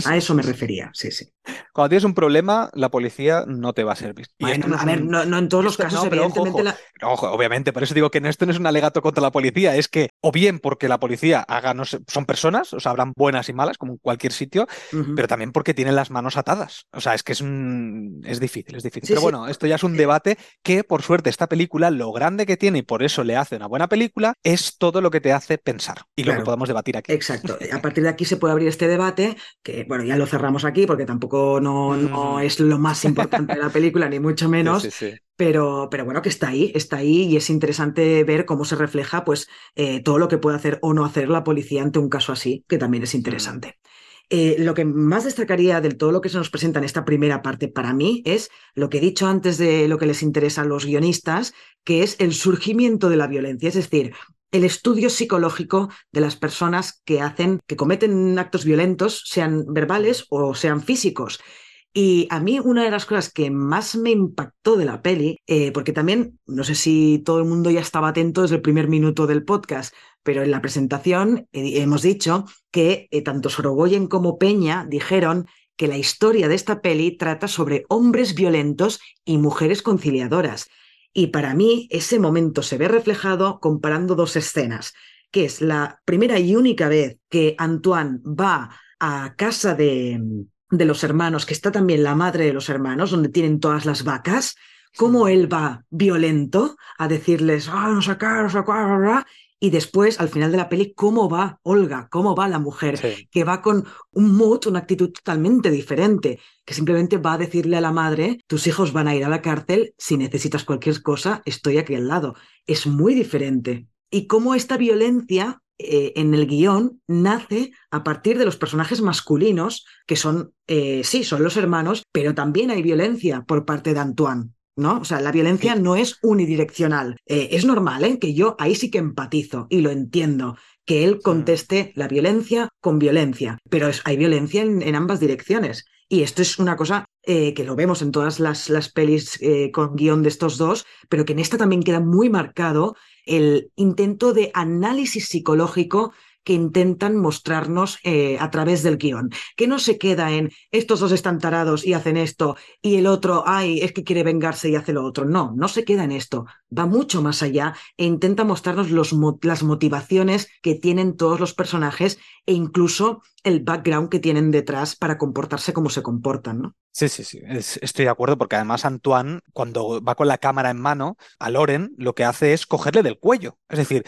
a eso me refería, sí, sí. Cuando tienes un problema, la policía no te va a servir. a ver, no, en todos los casos, evidentemente. Ojo, obviamente, por eso digo que esto no es un alegato contra la policía, es que, o bien porque la policía haga, no sé, son personas, o sea, habrán buenas y malas, como en cualquier sitio, pero también porque tienen las manos atadas. O sea, es que es, un, es difícil, es difícil. pero bueno, esto ya es un debate que, por suerte, esta película, lo grande que tiene y por eso le hace una buena película, es todo lo que te hace pensar y lo que podemos debatir aquí. Exacto. A partir de aquí se puede abrir este debate, que bueno, ya lo cerramos aquí porque tampoco no, no es lo más importante de la película, ni mucho menos. Pero, pero bueno, que está ahí, está ahí y es interesante ver cómo se refleja pues eh, todo lo que puede hacer o no hacer la policía ante un caso así, que también es interesante. Eh, lo que más destacaría del todo lo que se nos presenta en esta primera parte para mí es lo que he dicho antes de lo que les interesa a los guionistas, que es el surgimiento de la violencia. Es decir, el estudio psicológico de las personas que hacen, que cometen actos violentos, sean verbales o sean físicos. Y a mí una de las cosas que más me impactó de la peli, eh, porque también, no sé si todo el mundo ya estaba atento desde el primer minuto del podcast, pero en la presentación eh, hemos dicho que eh, tanto Sorogoyen como Peña dijeron que la historia de esta peli trata sobre hombres violentos y mujeres conciliadoras. Y para mí ese momento se ve reflejado comparando dos escenas, que es la primera y única vez que Antoine va a casa de, de los hermanos, que está también la madre de los hermanos, donde tienen todas las vacas, cómo él va violento a decirles, ah, no sacar, no sacar, y después, al final de la peli, cómo va Olga, cómo va la mujer, que va con un mood, una actitud totalmente diferente, que simplemente va a decirle a la madre, tus hijos van a ir a la cárcel, si necesitas cualquier cosa, estoy aquí al lado. Es muy diferente. Y cómo esta violencia eh, en el guion nace a partir de los personajes masculinos, que son, eh, sí, son los hermanos, pero también hay violencia por parte de Antoine. ¿No? O sea, la violencia no es unidireccional. Eh, es normal, ¿eh? Que yo ahí sí que empatizo y lo entiendo, que él conteste la violencia con violencia, pero hay violencia en, ambas direcciones. Y esto es una cosa eh, que lo vemos en todas las, las pelis eh, con guion de estos dos, pero que en esta también queda muy marcado el intento de análisis psicológico que intentan mostrarnos eh, a través del guion, que no se queda en estos dos están tarados y hacen esto y el otro, ay, es que quiere vengarse y hace lo otro. No, no se queda en esto, va mucho más allá e intenta mostrarnos las motivaciones que tienen todos los personajes e incluso el background que tienen detrás para comportarse como se comportan, ¿no? Sí, sí, sí, estoy de acuerdo porque además Antoine, cuando va con la cámara en mano, a Loren lo que hace es cogerle del cuello. Es decir,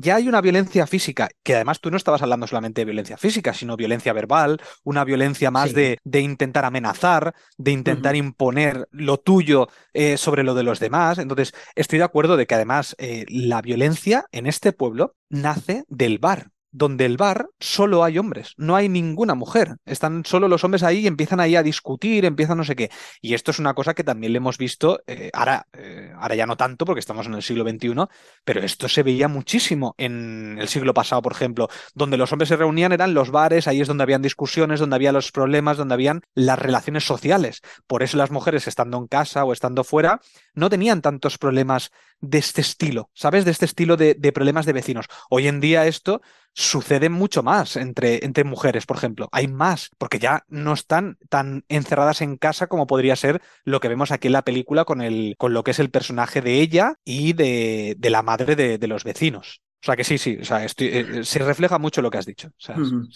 ya hay una violencia física, que además tú no estabas hablando solamente de violencia física, sino violencia verbal, una violencia más de, de, intentar amenazar, de intentar imponer lo tuyo eh, sobre lo de los demás. Entonces, estoy de acuerdo de que además eh, la violencia en este pueblo nace del bar donde el bar solo hay hombres, no hay ninguna mujer. Están solo los hombres ahí y empiezan ahí a discutir, empiezan no sé qué. Y esto es una cosa que también le hemos visto, eh, ahora, eh, ahora ya no tanto porque estamos en el siglo XXI, pero esto se veía muchísimo en el siglo pasado, por ejemplo, donde los hombres se reunían eran los bares, ahí es donde habían discusiones, donde había los problemas, donde habían las relaciones sociales. Por eso las mujeres estando en casa o estando fuera no tenían tantos problemas de este estilo, ¿sabes? De este estilo de, problemas de vecinos. Hoy en día esto sucede mucho más entre, entre mujeres, por ejemplo. Hay más, porque ya no están tan encerradas en casa como podría ser lo que vemos aquí en la película con, el, con lo que es el personaje de ella y de, de la madre de, de los vecinos. O sea que sí, sí, o sea, eh, eh, se refleja mucho lo que has dicho.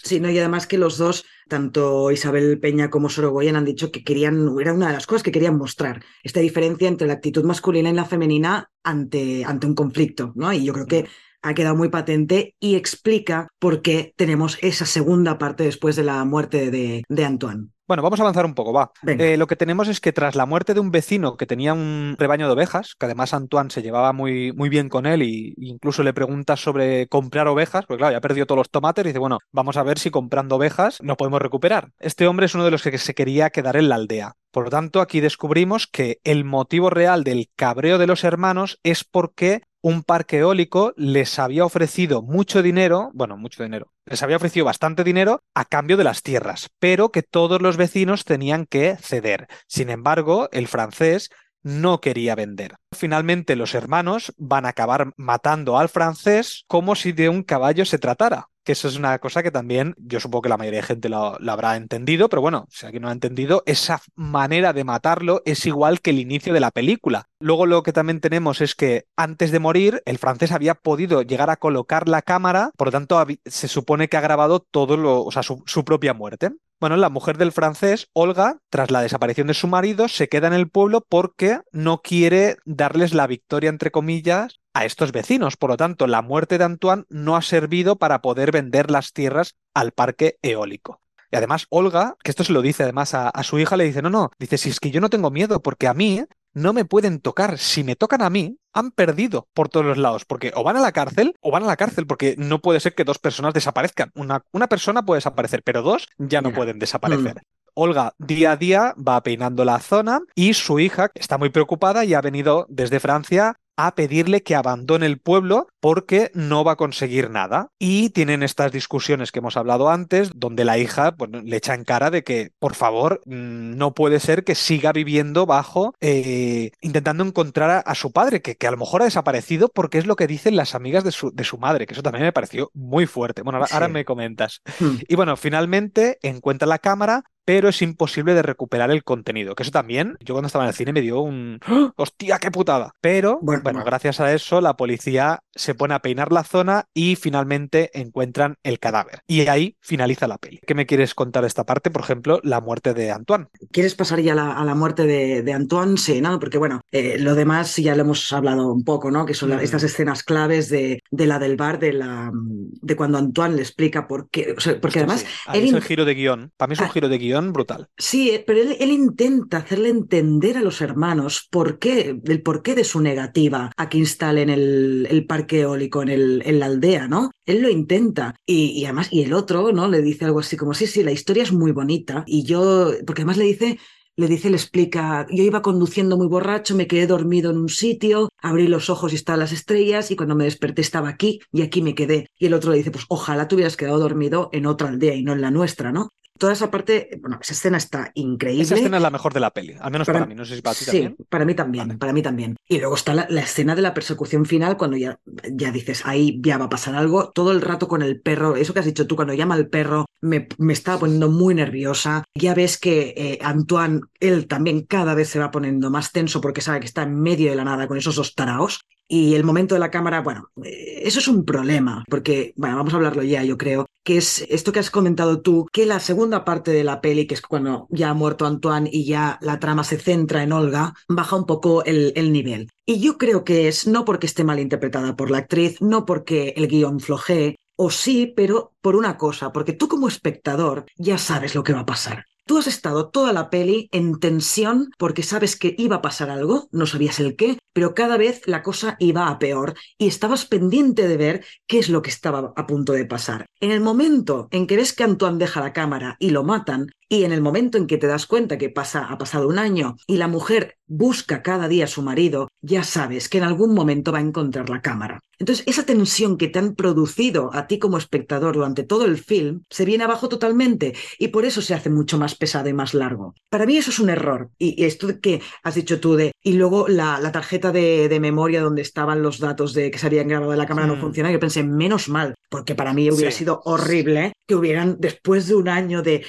Sí, no, y además que los dos, tanto Isabel Peña como Sorogoyen, han dicho que querían, era una de las cosas que querían mostrar, esta diferencia entre la actitud masculina y la femenina ante, ante un conflicto, ¿no? Y yo creo que ha quedado muy patente y explica por qué tenemos esa segunda parte después de la muerte de, de Antoine. Bueno, vamos a avanzar un poco, va. Eh, lo que tenemos es que tras la muerte de un vecino que tenía un rebaño de ovejas, que además Antoine se llevaba muy, muy bien con él e incluso le pregunta sobre comprar ovejas, porque claro, ya perdió todos los tomates y dice, bueno, vamos a ver si comprando ovejas nos podemos recuperar. Este hombre es uno de los que se quería quedar en la aldea. Por lo tanto, aquí descubrimos que el motivo real del cabreo de los hermanos es porque un parque eólico les había ofrecido mucho dinero, bueno, mucho dinero, les había ofrecido bastante dinero a cambio de las tierras, pero que todos los vecinos tenían que ceder. Sin embargo, el francés no quería vender. Finalmente los hermanos van a acabar matando al francés como si de un caballo se tratara que eso es una cosa que también yo supongo que la mayoría de gente lo, habrá entendido, pero bueno, si alguien no ha entendido, esa manera de matarlo es igual que el inicio de la película. Luego lo que también tenemos es que antes de morir, el francés había podido llegar a colocar la cámara, por lo tanto se supone que ha grabado todo lo, o sea, su, su propia muerte. Bueno, la mujer del francés, Olga, tras la desaparición de su marido, se queda en el pueblo porque no quiere darles la victoria, entre comillas, a estos vecinos. Por lo tanto, la muerte de Antoine no ha servido para poder vender las tierras al parque eólico. Y además, Olga, que esto se lo dice además a, su hija, le dice, no, no, dice, si es que yo no tengo miedo, porque a mí no me pueden tocar. Si me tocan a mí, han perdido por todos los lados, porque o van a la cárcel o van a la cárcel, porque no puede ser que dos personas desaparezcan. Una, una persona puede desaparecer, pero dos ya no pueden desaparecer. Mm. Olga día a día va peinando la zona y su hija está muy preocupada y ha venido desde Francia a pedirle que abandone el pueblo porque no va a conseguir nada. Y tienen estas discusiones que hemos hablado antes, donde la hija pues, le echa en cara de que, por favor, mm, no puede ser que siga viviendo bajo, eh, intentando encontrar a, su padre, que, que, a lo mejor ha desaparecido porque es lo que dicen las amigas de su, de su madre, que eso también me pareció muy fuerte. Bueno, ahora, me comentas. Hmm. Y bueno, finalmente encuentra la cámara, pero es imposible de recuperar el contenido. Que eso también, yo cuando estaba en el cine me dio un ¡Ah! ¡hostia, qué putada! Pero, bueno, gracias a eso, la policía se pone a peinar la zona y finalmente encuentran el cadáver. Y ahí finaliza la peli. ¿Qué me quieres contar de esta parte? Por ejemplo, la muerte de Antoine. ¿Quieres pasar ya a la, muerte de, Antoine? Sí, ¿no? Porque bueno, eh, lo demás ya lo hemos hablado un poco, ¿no? Que son mm. estas escenas claves de, la del bar, de, la, de cuando Antoine le explica por qué. porque además. es el giro de guion. Para mí es un ah. giro de guion brutal. Sí, eh, pero él, intenta hacerle entender a los hermanos por qué, el porqué de su negativa a que instalen el, parque eólico en, el, en, la aldea, ¿no? Él lo intenta. Y, además, y el otro, ¿no? Le dice algo así como, sí, sí, la historia es muy bonita. Y yo, porque además le dice, le dice, le explica, yo iba conduciendo muy borracho, me quedé dormido en un sitio, abrí los ojos y estaban las estrellas y cuando me desperté estaba aquí y aquí me quedé. Y el otro le dice, pues ojalá te hubieras quedado dormido en otra aldea y no en la nuestra, ¿no? toda esa parte, bueno, esa escena está increíble. Esa escena es la mejor de la peli, al menos para, mí, no sé si para ti sí, para mí también, para mí también. Y luego está la, escena de la persecución final cuando ya, ya dices, ahí ya va a pasar algo, todo el rato con el perro, eso que has dicho tú, cuando llama al perro, me, me estaba poniendo muy nerviosa. Ya ves que eh, Antoine, él también cada vez se va poniendo más tenso porque sabe que está en medio de la nada con esos dos taraos. Y el momento de la cámara, bueno, eh, eso es un problema, porque, bueno, vamos a hablarlo ya, yo creo, que es esto que has comentado tú, que la segunda parte de la peli, que es cuando ya ha muerto Antoine y ya la trama se centra en Olga, baja un poco el, el nivel. Y yo creo que es no porque esté mal interpretada por la actriz, no porque el guion flojee, o sí, pero por una cosa, porque tú como espectador ya sabes lo que va a pasar. Tú has estado toda la peli en tensión porque sabes que iba a pasar algo, no sabías el qué, pero cada vez la cosa iba a peor y estabas pendiente de ver qué es lo que estaba a punto de pasar. En el momento en que ves que Antoine deja la cámara y lo matan, y en el momento en que te das cuenta que pasa, ha pasado un año y la mujer busca cada día a su marido, ya sabes que en algún momento va a encontrar la cámara. Entonces, esa tensión que te han producido a ti como espectador durante todo el film se viene abajo totalmente y por eso se hace mucho más pesado y más largo. Para mí eso es un error. Y esto que has dicho tú de... Y luego la, la tarjeta de, de, memoria donde estaban los datos de que se habían grabado de la cámara no Mm. funciona. Yo pensé, menos mal, porque para mí hubiera Sí. sido horrible que hubieran, después de un año de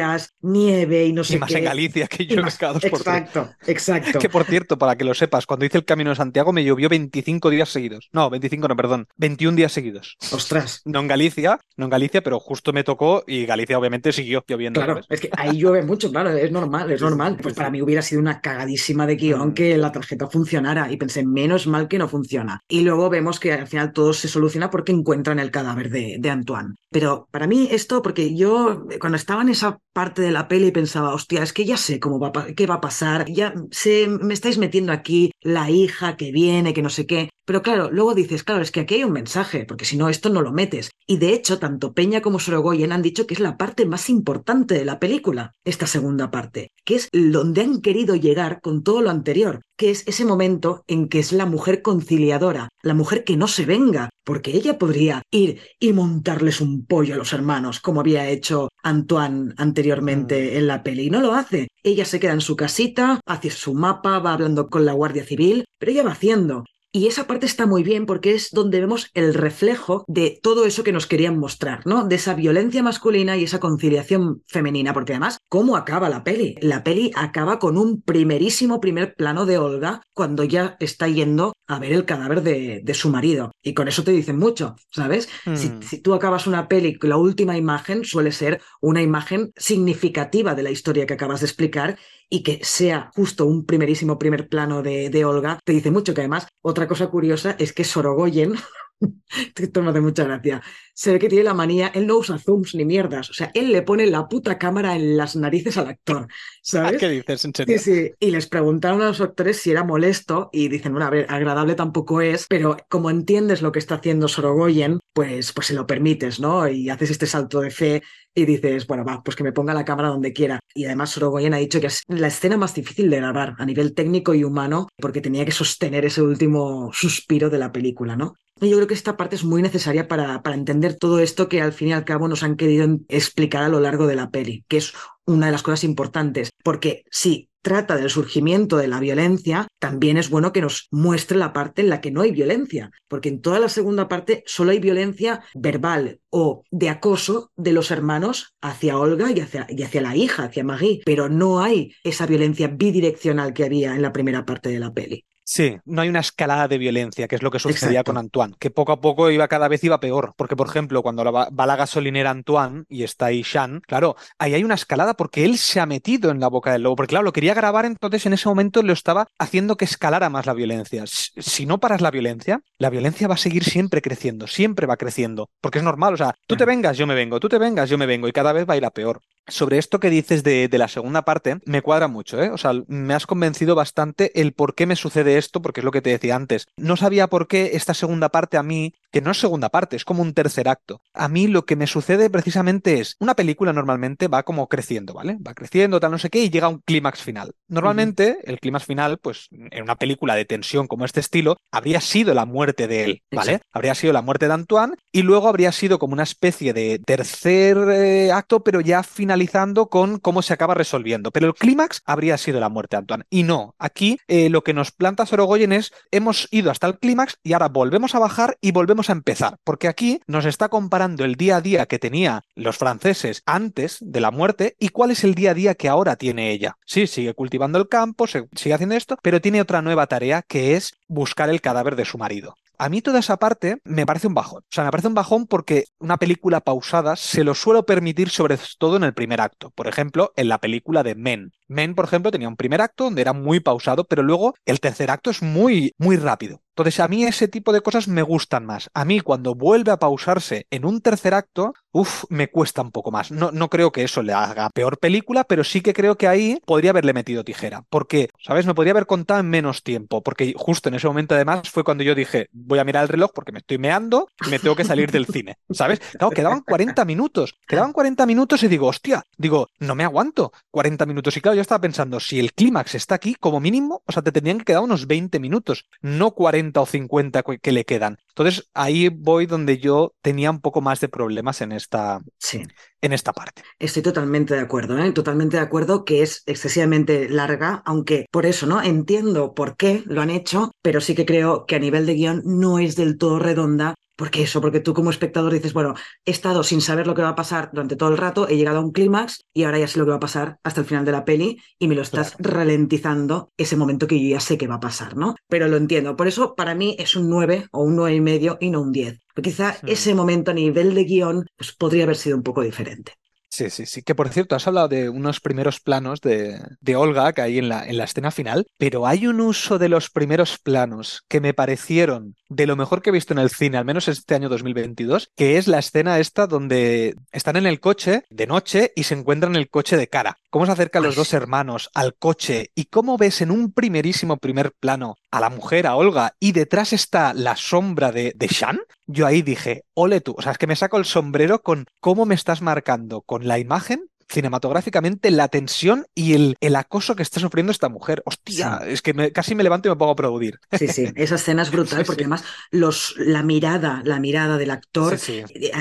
lluvias, nieve y no sé y más qué... en Galicia, que y llueve más- cada dos por tres. Exacto, exacto. Que por cierto, para que lo sepas, cuando hice el Camino de Santiago me llovió 25 días seguidos. No, 25 no, perdón, 21 días seguidos. Ostras. No en Galicia, no en Galicia, pero justo me tocó y Galicia obviamente siguió lloviendo. Claro, ¿sabes? es que ahí llueve mucho, claro, es normal, es normal. Pues para mí hubiera sido una cagadísima de guion Mm. que la tarjeta funcionara y pensé, menos mal que no funciona. Y luego vemos que al final todo se soluciona porque encuentran el cadáver de, de Antoine. Pero para mí esto, porque yo cuando estaba en esa parte de la peli pensaba, hostia, es que ya sé cómo va, qué va a pasar, ya sé, me estáis metiendo aquí la hija que viene, que no sé qué. Pero claro, luego dices, claro, es que aquí hay un mensaje, porque si no, esto no lo metes. Y de hecho, tanto Peña como Sorogoyen han dicho que es la parte más importante de la película, esta segunda parte, que es donde han querido llegar con todo lo anterior, que es ese momento en que es la mujer conciliadora, la mujer que no se venga, porque ella podría ir y montarles un pollo a los hermanos, como había hecho Antoine anteriormente en la peli, y no lo hace. Ella se queda en su casita, hace su mapa, va hablando con la Guardia Civil, pero ella va haciendo. Y esa parte está muy bien porque es donde vemos el reflejo de todo eso que nos querían mostrar, ¿no? De esa violencia masculina y esa conciliación femenina, porque además, ¿cómo acaba la peli? La peli acaba con un primerísimo primer plano de Olga cuando ya está yendo a ver el cadáver de, de su marido. Y con eso te dicen mucho, ¿sabes? Si, Mm. si tú acabas una peli, la última imagen suele ser una imagen significativa de la historia que acabas de explicar y que sea justo un primerísimo primer plano de, de Olga, te dice mucho que además otra cosa curiosa es que Sorogoyen, esto me hace mucha gracia, se ve que tiene la manía, él no usa zooms ni mierdas, o sea, él le pone la puta cámara en las narices al actor, ¿sabes? ¿Qué dices? ¿En Sí, serio? sí. Y les preguntaron a los actores si era molesto y dicen, bueno, a ver, agradable tampoco es, pero como entiendes lo que está haciendo Sorogoyen, pues, pues se lo permites, ¿no? Y haces este salto de fe y dices, bueno, va, pues que me ponga la cámara donde quiera. Y además Sorogoyen ha dicho que es la escena más difícil de grabar a nivel técnico y humano porque tenía que sostener ese último suspiro de la película, ¿no? Yo creo que esta parte es muy necesaria para, para entender todo esto que al fin y al cabo nos han querido explicar a lo largo de la peli, que es una de las cosas importantes, porque si trata del surgimiento de la violencia, también es bueno que nos muestre la parte en la que no hay violencia, porque en toda la segunda parte solo hay violencia verbal o de acoso de los hermanos hacia Olga y hacia, y hacia la hija, hacia Marie, pero no hay esa violencia bidireccional que había en la primera parte de la peli. Sí, no hay una escalada de violencia, que es lo que sucedía Exacto. con Antoine, que poco a poco iba cada vez iba peor, porque por ejemplo, cuando la va, la gasolinera Antoine y está ahí Shan, claro, ahí hay una escalada porque él se ha metido en la boca del lobo, porque claro, lo quería grabar, entonces en ese momento lo estaba haciendo que escalara más la violencia. Si, si no paras la violencia, la violencia va a seguir siempre creciendo, siempre va creciendo, porque es normal, o sea, tú te vengas, yo me vengo, tú te vengas, yo me vengo, y cada vez va a ir a peor. Sobre esto que dices de, de la segunda parte, me cuadra mucho, ¿eh? O sea, me has convencido bastante el por qué me sucede esto, porque es lo que te decía antes. No sabía por qué esta segunda parte a mí, que no es segunda parte, es como un tercer acto. A mí lo que me sucede precisamente es, una película normalmente va como creciendo, ¿vale? Va creciendo, tal, no sé qué, y llega a un clímax final. Normalmente, el clímax final, pues en una película de tensión como este estilo, habría sido la muerte de él, ¿vale? Exacto. Habría sido la muerte de Antoine y luego habría sido como una especie de tercer eh, acto, pero ya finalizando con cómo se acaba resolviendo. Pero el clímax habría sido la muerte de Antoine. Y no, aquí eh, lo que nos planta Sorogoyen es, hemos ido hasta el clímax y ahora volvemos a bajar y volvemos a empezar, porque aquí nos está comparando el día a día que tenía los franceses antes de la muerte y cuál es el día a día que ahora tiene ella. Sí, sigue cultivando el campo, sigue haciendo esto, pero tiene otra nueva tarea que es buscar el cadáver de su marido. A mí toda esa parte me parece un bajón. O sea, me parece un bajón porque una película pausada se lo suelo permitir sobre todo en el primer acto. Por ejemplo, en la película de Men. Men, por ejemplo, tenía un primer acto donde era muy pausado, pero luego el tercer acto es muy, muy rápido. Entonces, a mí ese tipo de cosas me gustan más. A mí, cuando vuelve a pausarse en un tercer acto, uff, me cuesta un poco más. No, no creo que eso le haga peor película, pero sí que creo que ahí podría haberle metido tijera. Porque, ¿sabes? Me podría haber contado en menos tiempo. Porque justo en ese momento, además, fue cuando yo dije, voy a mirar el reloj porque me estoy meando y me tengo que salir del cine. ¿Sabes? Claro, quedaban 40 minutos. Quedaban 40 minutos y digo, hostia, digo, no me aguanto 40 minutos. Y claro, yo estaba pensando, si el clímax está aquí, como mínimo, o sea, te tendrían que quedar unos 20 minutos, no 40 o 50 que le quedan. Entonces ahí voy donde yo tenía un poco más de problemas en esta, sí. en esta parte. Estoy totalmente de acuerdo, ¿eh? totalmente de acuerdo que es excesivamente larga, aunque por eso, ¿no? Entiendo por qué lo han hecho, pero sí que creo que a nivel de guion no es del todo redonda porque eso, porque tú como espectador dices, bueno, he estado sin saber lo que va a pasar durante todo el rato, he llegado a un clímax y ahora ya sé lo que va a pasar hasta el final de la peli y me lo estás ralentizando ese momento que yo ya sé que va a pasar, ¿no? Pero lo entiendo. Por eso para mí es un 9 o un 9 y medio y no un 10. quizá ese momento a nivel de guion pues, podría haber sido un poco diferente. Sí, sí, sí. Que por cierto, has hablado de unos primeros planos de, de, Olga que hay en la, en la escena final, pero hay un uso de los primeros planos que me parecieron de lo mejor que he visto en el cine, al menos este año 2022, que es la escena esta donde están en el coche de noche y se encuentran en el coche de cara. Cómo se acercan los dos hermanos al coche y cómo ves en un primerísimo primer plano a la mujer, a Olga, y detrás está la sombra de, de Shan. Yo ahí dije, ole tú, o sea, es que me saco el sombrero con cómo me estás marcando con la imagen cinematográficamente la tensión y el, el, acoso que está sufriendo esta mujer. Hostia, sí. es que me, casi me levanto y me pongo a aplaudir. Sí, sí, esa escena es brutal sí, porque sí. además los, la mirada, la mirada del actor,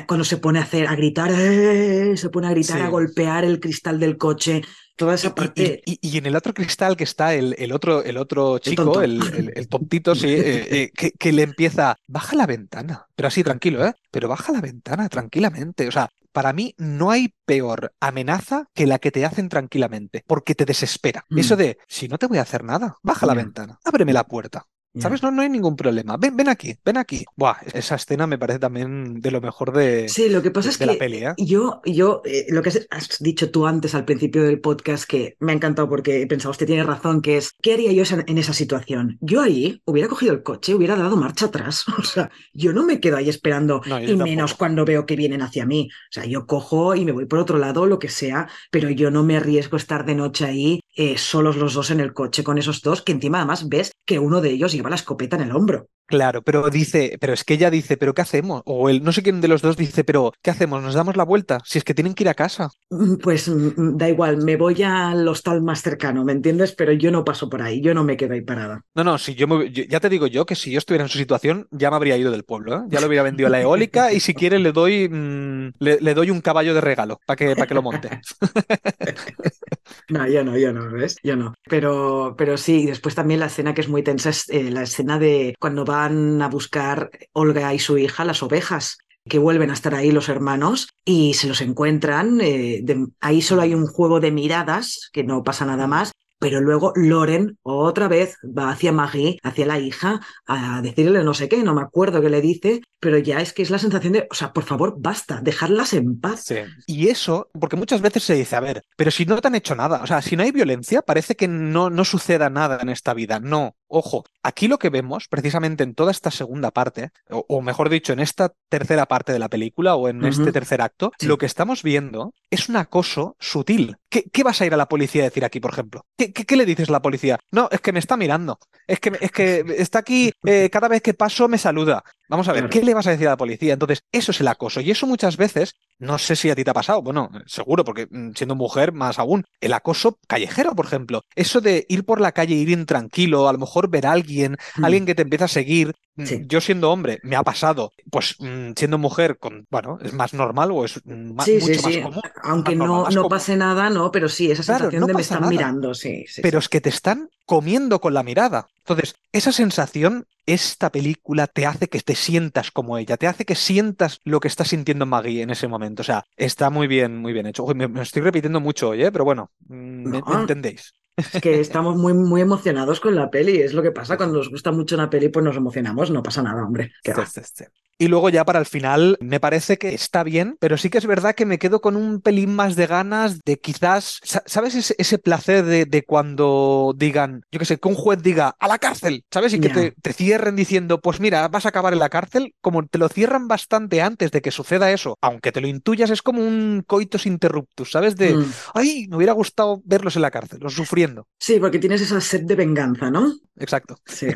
cuando se pone a hacer, a gritar, ¡eh! se pone a gritar, a golpear el cristal del coche, toda esa parte. Y, y, y, en el otro cristal que está el, el otro, el otro chico, el, el, el tontito, sí, eh, eh, que, que, le empieza, baja la ventana, pero así tranquilo, ¿eh? Pero baja la ventana tranquilamente. O sea, para mí no hay peor amenaza que la que te hacen tranquilamente, porque te desespera. Mm. Eso de, si no te voy a hacer nada, baja la ventana, ábreme la puerta. ¿Sabes? No, no hay ningún problema. Ven, ven aquí, ven aquí. Buah, esa escena me parece también de lo mejor de, sí, lo que pasa de, es de que la peli. ¿eh? Yo, yo eh, lo que has dicho tú antes al principio del podcast, que me ha encantado porque he pensado, usted tiene razón, que es, ¿qué haría yo en esa situación? Yo ahí hubiera cogido el coche, hubiera dado marcha atrás. O sea, yo no me quedo ahí esperando, No, y tampoco. menos cuando veo que vienen hacia mí. O sea, yo cojo y me voy por otro lado, lo que sea, pero yo no me arriesgo a estar de noche ahí, eh, solos los dos en el coche con esos dos, que encima además ves que uno de ellos la escopeta en el hombro. Claro, pero dice, pero es que ella dice, ¿pero qué hacemos? O el no sé quién de los dos dice, ¿pero qué hacemos? ¿Nos damos la vuelta? Si es que tienen que ir a casa. Mm, Pues mm, da igual, me voy al hostal más cercano, ¿me entiendes? Pero yo no paso por ahí, yo no me quedo ahí parada. No, no, si yo, me- yo- ya te digo yo que si yo estuviera en su situación, ya me habría ido del pueblo, ¿eh? Ya lo hubiera vendido a la eólica y si quiere le doy, mm, le, le doy un caballo de regalo para que, para que lo monte. No, yo no, yo no, ¿ves? Yo no. Pero, pero sí, y después también la escena que es muy tensa es eh, la escena de cuando van a buscar Olga y su hija las ovejas que vuelven a estar ahí los hermanos y se los encuentran. eh, ahí solo hay un juego de miradas, que no pasa nada más, pero luego Loren otra vez va hacia Maggie, hacia la hija, a decirle no sé qué, no me acuerdo qué le dice, pero ya es que es la sensación de, o sea, por favor, basta, dejarlas en paz. Sí. Y eso, porque muchas veces se dice, a ver, pero si no te han hecho nada, o sea, si no hay violencia, parece que no, no suceda nada en esta vida. No, ojo, aquí lo que vemos, precisamente en toda esta segunda parte, o, o mejor dicho, en esta tercera parte de la película o en este tercer acto, Sí. lo que estamos viendo es un acoso sutil. ¿Qué, qué vas a ir a la policía a decir aquí, por ejemplo? ¿Qué, qué- qué le dices a la policía? No, es que me está mirando. Es que, es que está aquí, eh, cada vez que paso me saluda. Vamos a ver. ¿qué le vas a decir a la policía? Entonces, eso es el acoso. Y eso muchas veces, no sé si a ti te ha pasado, bueno, seguro, porque mm, siendo mujer más aún, el acoso callejero, por ejemplo. Eso de ir por la calle, ir intranquilo, a lo mejor ver a alguien, Mm. alguien que te empieza a seguir. Mm, Sí. Yo siendo hombre, me ha pasado, pues siendo mujer, con, bueno, es más normal o es ma- Sí, mucho sí, más común. Aunque más normal, no, más no común. pase nada, ¿no? Pero sí, esa Claro, sensación no de me están nada. mirando, sí. Pero es que te están comiendo con la mirada. Entonces, esa sensación, esta película te hace que te sientas como ella, te hace que sientas lo que está sintiendo Maggie en ese momento. O sea, está muy bien, muy bien hecho. Uy, me, me estoy repitiendo mucho hoy, ¿eh? pero bueno, mm, me- No. me entendéis. Es que estamos muy, muy emocionados con la peli. Es lo que pasa cuando nos gusta mucho una peli, pues nos emocionamos. No pasa nada, hombre. Sí, sí, sí. Y luego ya para el final me parece que está bien, pero sí que es verdad que me quedo con un pelín más de ganas de quizás, sa- ¿sabes ese, ese placer de, de cuando digan, yo qué sé, que un juez diga a la cárcel, ¿sabes? Y que te, te cierren diciendo, pues mira, vas a acabar en la cárcel, como te lo cierran bastante antes de que suceda eso, aunque te lo intuyas, es como un coitus interruptus, ¿sabes? De, Mm. ay, me hubiera gustado verlos en la cárcel, o sufriendo. Sí, porque tienes esa sed de venganza, ¿no? Exacto. Sí.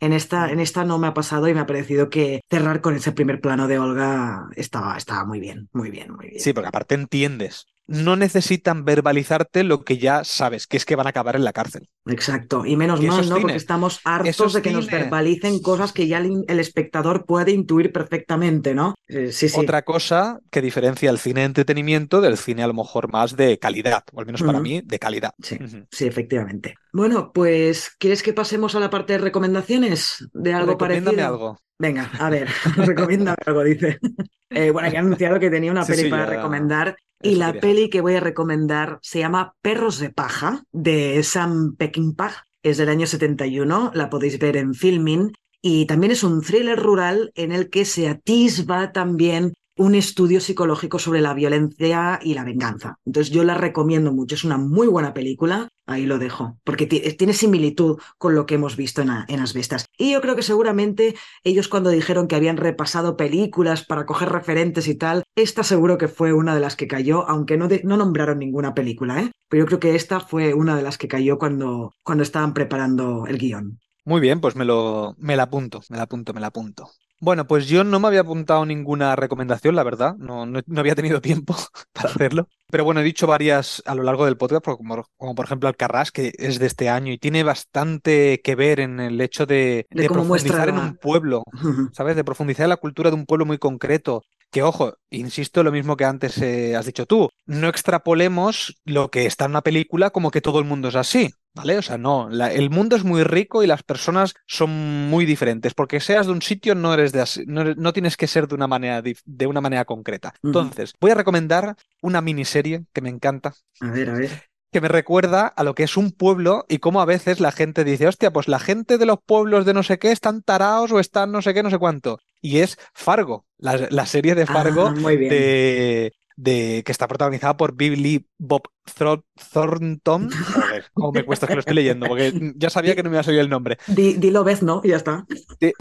En esta, en esta no me ha pasado y me ha parecido que cerrar con ese primer plano de Olga estaba, estaba muy bien, muy bien, muy bien. Sí, porque aparte entiendes. No necesitan verbalizarte lo que ya sabes, que es que van a acabar en la cárcel. Exacto. Y menos Y mal, ¿no? Porque estamos hartos de que nos verbalicen cosas que ya el, el espectador puede intuir perfectamente, ¿no? Eh, sí, sí. Otra cosa que diferencia el cine de entretenimiento del cine a lo mejor más de calidad, o al menos para mí, de calidad. Sí, sí, efectivamente. Bueno, pues, ¿quieres que pasemos a la parte de recomendaciones de algo Recomiéndame parecido? algo. Venga, a ver, recomiéndame algo, dice. Eh, bueno, ya he anunciado que tenía una Sí, peli sí, para ya- recomendar. Y la quería peli que voy a recomendar se llama Perros de Paja, de Sam Peckinpah. Es del año 71, la podéis ver en Filmin. Y también es un thriller rural en el que se atisba también un estudio psicológico sobre la violencia y la venganza. Entonces yo la recomiendo mucho, es una muy buena película, ahí lo dejo, porque ti- tiene similitud con lo que hemos visto en, en Asbestas. Y yo creo que seguramente ellos cuando dijeron que habían repasado películas para coger referentes y tal, esta seguro que fue una de las que cayó, aunque no, no nombraron ninguna película, ¿eh? Pero yo creo que esta fue una de las que cayó cuando, cuando estaban preparando el guion. Muy bien, pues me lo, me la apunto, me la apunto, me la apunto. Bueno, pues yo no me había apuntado ninguna recomendación, la verdad, no, no, no había tenido tiempo para hacerlo. Pero bueno, he dicho varias a lo largo del podcast, como, como por ejemplo Alcarrás, que es de este año y tiene bastante que ver en el hecho de, De de cómo muestra profundizar en un pueblo, ¿sabes? De profundizar en la cultura de un pueblo muy concreto. Que ojo, insisto, lo mismo que antes eh, has dicho tú, no extrapolemos lo que está en una película como que todo el mundo es así, ¿vale? O sea, no, la- el mundo es muy rico y las personas son muy diferentes. Porque seas de un sitio no eres de así, no, no tienes que ser de una manera, de una manera concreta. Entonces, voy a recomendar una miniserie que me encanta, A ver, a ver. que me recuerda a lo que es un pueblo y cómo a veces la gente dice, hostia, pues la gente de los pueblos de no sé qué están taraos o están no sé qué, no sé cuánto. Y es Fargo, la, la serie de Fargo Ah, de, de- que está protagonizada por Billy Bob Thor- Thornton. Joder, cómo me cuesta que lo estoy leyendo, porque ya sabía que no me iba a salir el nombre. Di- dilo vez, ¿no? Y ya está. De,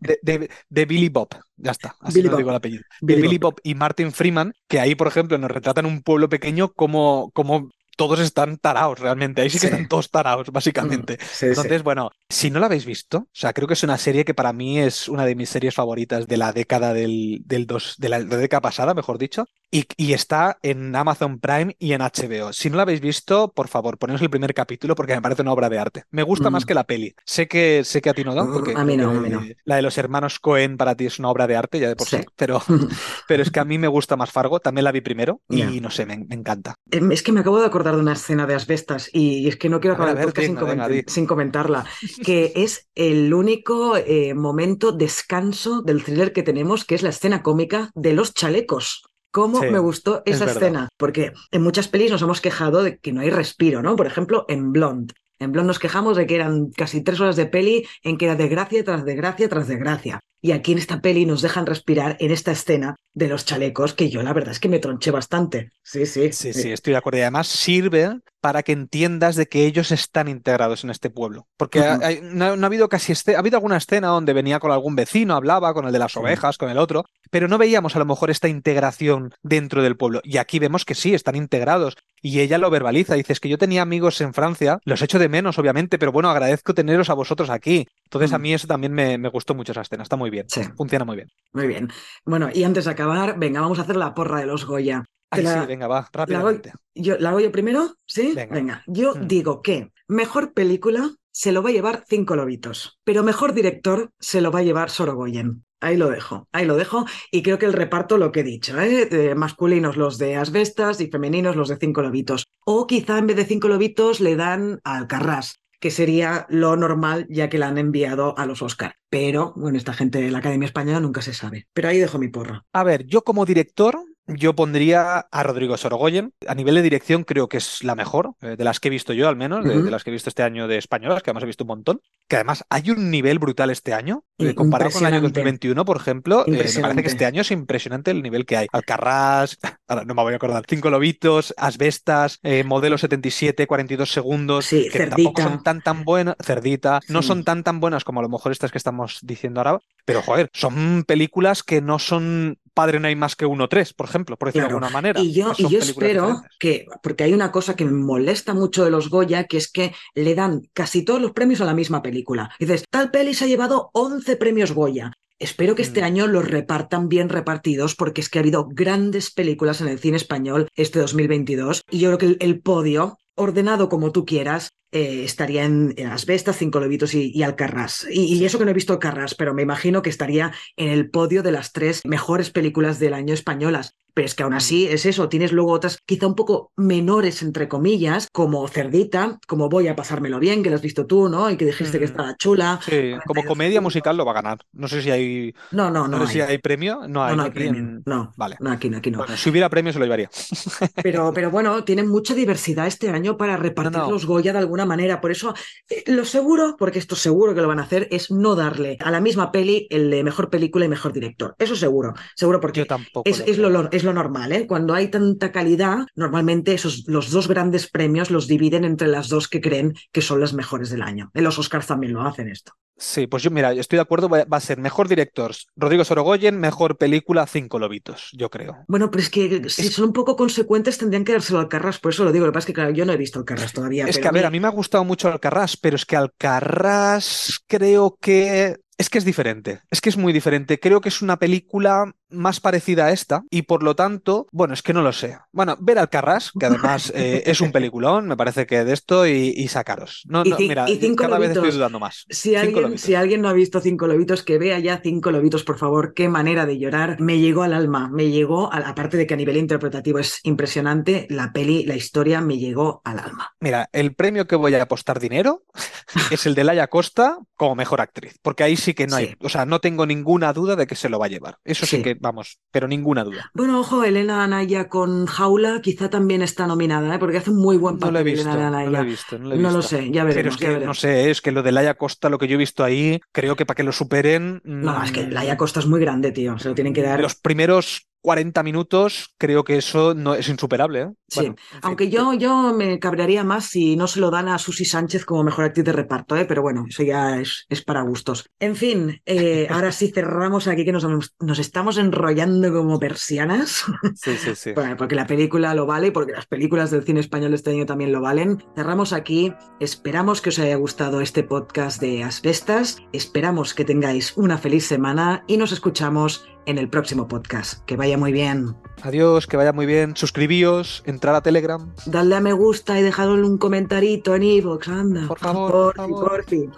de- de- de Billy Bob, ya está, así Billy Bob. digo el apellido. De Billy Billy Bob. Bob y Martin Freeman, que ahí, por ejemplo, nos retratan un pueblo pequeño como, como todos están taraos realmente. Ahí sí que Sí. están todos taraos, básicamente. Mm, sí. Entonces, bueno, si no la habéis visto, o sea, creo que es una serie que para mí es una de mis series favoritas de la década del, del dos, de la, de la década pasada, mejor dicho, y, y está en Amazon Prime y en HBO. Si no la habéis visto, por favor, poneos el primer capítulo porque me parece una obra de arte. Me gusta Mm. más que la peli. Sé que, sé que a ti no, ¿no? Porque A mí no, que a mí no. La de los hermanos Cohen para ti es una obra de arte, ya de por sí, pero, pero es que a mí me gusta más Fargo, también la vi primero y no sé, me, me encanta. Em, Es que me acabo de acordar de una escena de asbestas y es que no quiero ver, acabar el ver, sin, venga, venga, coment- di. sin comentarla, que es el único eh, momento descanso del thriller que tenemos, que es la escena cómica de los chalecos. ¿Cómo Sí, me gustó es esa escena? Porque en muchas pelis nos hemos quejado de que no hay respiro, ¿no? Por ejemplo, en Blonde. En Blonde nos quejamos de que eran casi tres horas de peli en que era desgracia tras desgracia tras desgracia. Y aquí en esta peli nos dejan respirar en esta escena de los chalecos, que yo la verdad es que me tronché bastante. Sí, sí. Sí, sí, estoy de acuerdo. Y además sirve para que entiendas de que ellos están integrados en este pueblo. Porque hay- no, no ha habido casi este, ha habido alguna escena donde venía con algún vecino, hablaba con el de las ovejas, con el otro, pero no veíamos a lo mejor esta integración dentro del pueblo. Y aquí vemos que sí, están integrados. Y ella lo verbaliza, dice, es que yo tenía amigos en Francia, los echo de menos, obviamente, pero bueno, agradezco teneros a vosotros aquí. Entonces a Mm. mí eso también me, me gustó mucho esa escena, está muy bien, Sí. funciona muy bien. Muy bien. Bueno, y antes de acabar, venga, vamos a hacer la porra de los Goya. Ay, la- sí, venga, va, la rápidamente. yo, ¿La hago yo primero? ¿Sí? Venga. Yo Mm. digo que mejor película se lo va a llevar Cinco Lobitos, pero mejor director se lo va a llevar Sorogoyen. Ahí lo dejo, ahí lo dejo. Y creo que el reparto, lo que he dicho, ¿eh? Masculinos los de Asbestas y femeninos los de Cinco Lobitos. O quizá en vez de Cinco Lobitos le dan a Alcarrás. Que sería lo normal ya que la han enviado a los Oscar. Pero, bueno, esta gente de la Academia Española nunca se sabe. Pero ahí dejo mi porra. A ver, yo como director yo pondría a Rodrigo Sorogoyen. A nivel de dirección creo que es la mejor, eh, de las que he visto yo al menos, de, de las que he visto este año de españolas, que además he visto un montón. Que además hay un nivel brutal este año, eh, comparado con el año Impresionante. 2021, por ejemplo. eh, me parece que este año es impresionante el nivel que hay. Alcarrás, ahora no me voy a acordar, Cinco Lobitos, Asbestas, eh, Modelo 77, 42 segundos, Sí, que tampoco Cerdita. son tan tan buenas. Cerdita, no son tan tan buenas como a lo mejor estas que estamos diciendo ahora, pero joder, son películas que no son Padre no hay más que uno tres, por ejemplo, por decirlo Claro. de alguna manera. Y yo, y yo espero diferentes. que, porque hay una cosa que me molesta mucho de los Goya, que es que le dan casi todos los premios a la misma película. Y dices, tal peli se ha llevado 11 premios Goya. Espero que este Mm. año los repartan bien repartidos, porque es que ha habido grandes películas en el cine español este 2022. Y yo creo que el, el podio, ordenado como tú quieras, eh, estaría en, en Asbestas, Cinco Lobitos y, y Alcarrás. Y, y eso que no he visto Alcarrás, pero me imagino que estaría en el podio de las tres mejores películas del año españolas. Pero es que aún así es eso, tienes luego otras quizá un poco menores, entre comillas, como Cerdita, como Voy a pasármelo bien, que lo has visto tú, ¿no? Y que dijiste que estaba chula. Sí, como 42 comedia musical lo va a ganar. No sé si hay, No, no, no, no. sé si hay. premio. No No, hay. no hay aquí premio. en- No, Vale. no, aquí no, aquí no. Bueno, si hubiera premio se lo llevaría. Pero, pero bueno, tienen mucha diversidad este año para repartir No, no. los Goya de alguna manera. Por eso, eh, lo seguro, porque esto seguro que lo van a hacer, es no darle a la misma peli el de mejor película y mejor director. Eso seguro, seguro porque Yo tampoco. es, lo es lo, es lo normal, ¿eh? Cuando hay tanta calidad, normalmente esos, los dos grandes premios los dividen entre las dos que creen que son las mejores del año. En los Oscars también lo hacen esto. Sí, pues yo, mira, estoy de acuerdo, va va a ser mejor director Rodrigo Sorogoyen, mejor película Cinco Lobitos, yo creo. Bueno, pero es que si Es- son un poco consecuentes tendrían que dárselo al Carras, por eso lo digo. Lo que pasa es que, claro, yo no he visto el Carras todavía. Es pero que, a ver, a mí me ha gustado mucho Alcarrás, pero es que Alcarrás creo que es que es diferente. Es que es muy diferente. Creo que es una película más parecida a esta y por lo tanto, bueno, es que no lo sé. Bueno, ver Alcarrás, que además eh, es un peliculón, me parece que de esto y, y sacaros. No, Y no, ci- mira, y Cinco cada vez Lobitos. estoy dudando más. Si Cinco alguien, Lobitos. si alguien no ha visto Cinco Lobitos, que vea ya Cinco Lobitos, por favor. Qué manera de llorar. Me llegó al alma. Me llegó, a- aparte de que a nivel interpretativo es impresionante, la peli, la historia me llegó al alma. Mira, el premio que voy a apostar dinero es el de Laia Costa como mejor actriz, porque ahí sí que no hay, o sea, no tengo ninguna duda de que se lo va a llevar. Eso sí, Sí. que, vamos, pero ninguna duda. Bueno, ojo, Elena Anaya con Jaula quizá también está nominada, ¿eh? porque hace un muy buen No papel lo he visto, Elena no lo he Anaya. visto, no lo he No lo visto. sé, ya Pero veremos. es ya que, veremos. no sé, es que lo de Laia Costa, lo que yo he visto ahí, creo que para que lo superen. No, es que mm, Laia Costa es muy grande, tío. Se lo tienen que dar. Los primeros 40 minutos, creo que eso no es insuperable. ¿eh? Sí, Bueno, en fin. Aunque yo, yo me cabrearía más si no se lo dan a Susi Sánchez como mejor actriz de reparto, ¿eh? pero bueno, eso ya es, es para gustos. En fin, eh, ahora sí cerramos aquí que nos, nos estamos enrollando como persianas, Sí, sí, sí. Bueno, porque la película lo vale, porque las películas del cine español este año también lo valen. Cerramos aquí, esperamos que os haya gustado este podcast de Asbestas, esperamos que tengáis una feliz semana y nos escuchamos en el próximo podcast. Que vaya muy bien. Adiós, que vaya muy bien. Suscribíos, entrar a Telegram. Dadle a me gusta y dejadle un comentarito en iVoox, anda. Por favor, por porfi.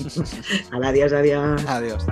Al adiós, adiós. Adiós.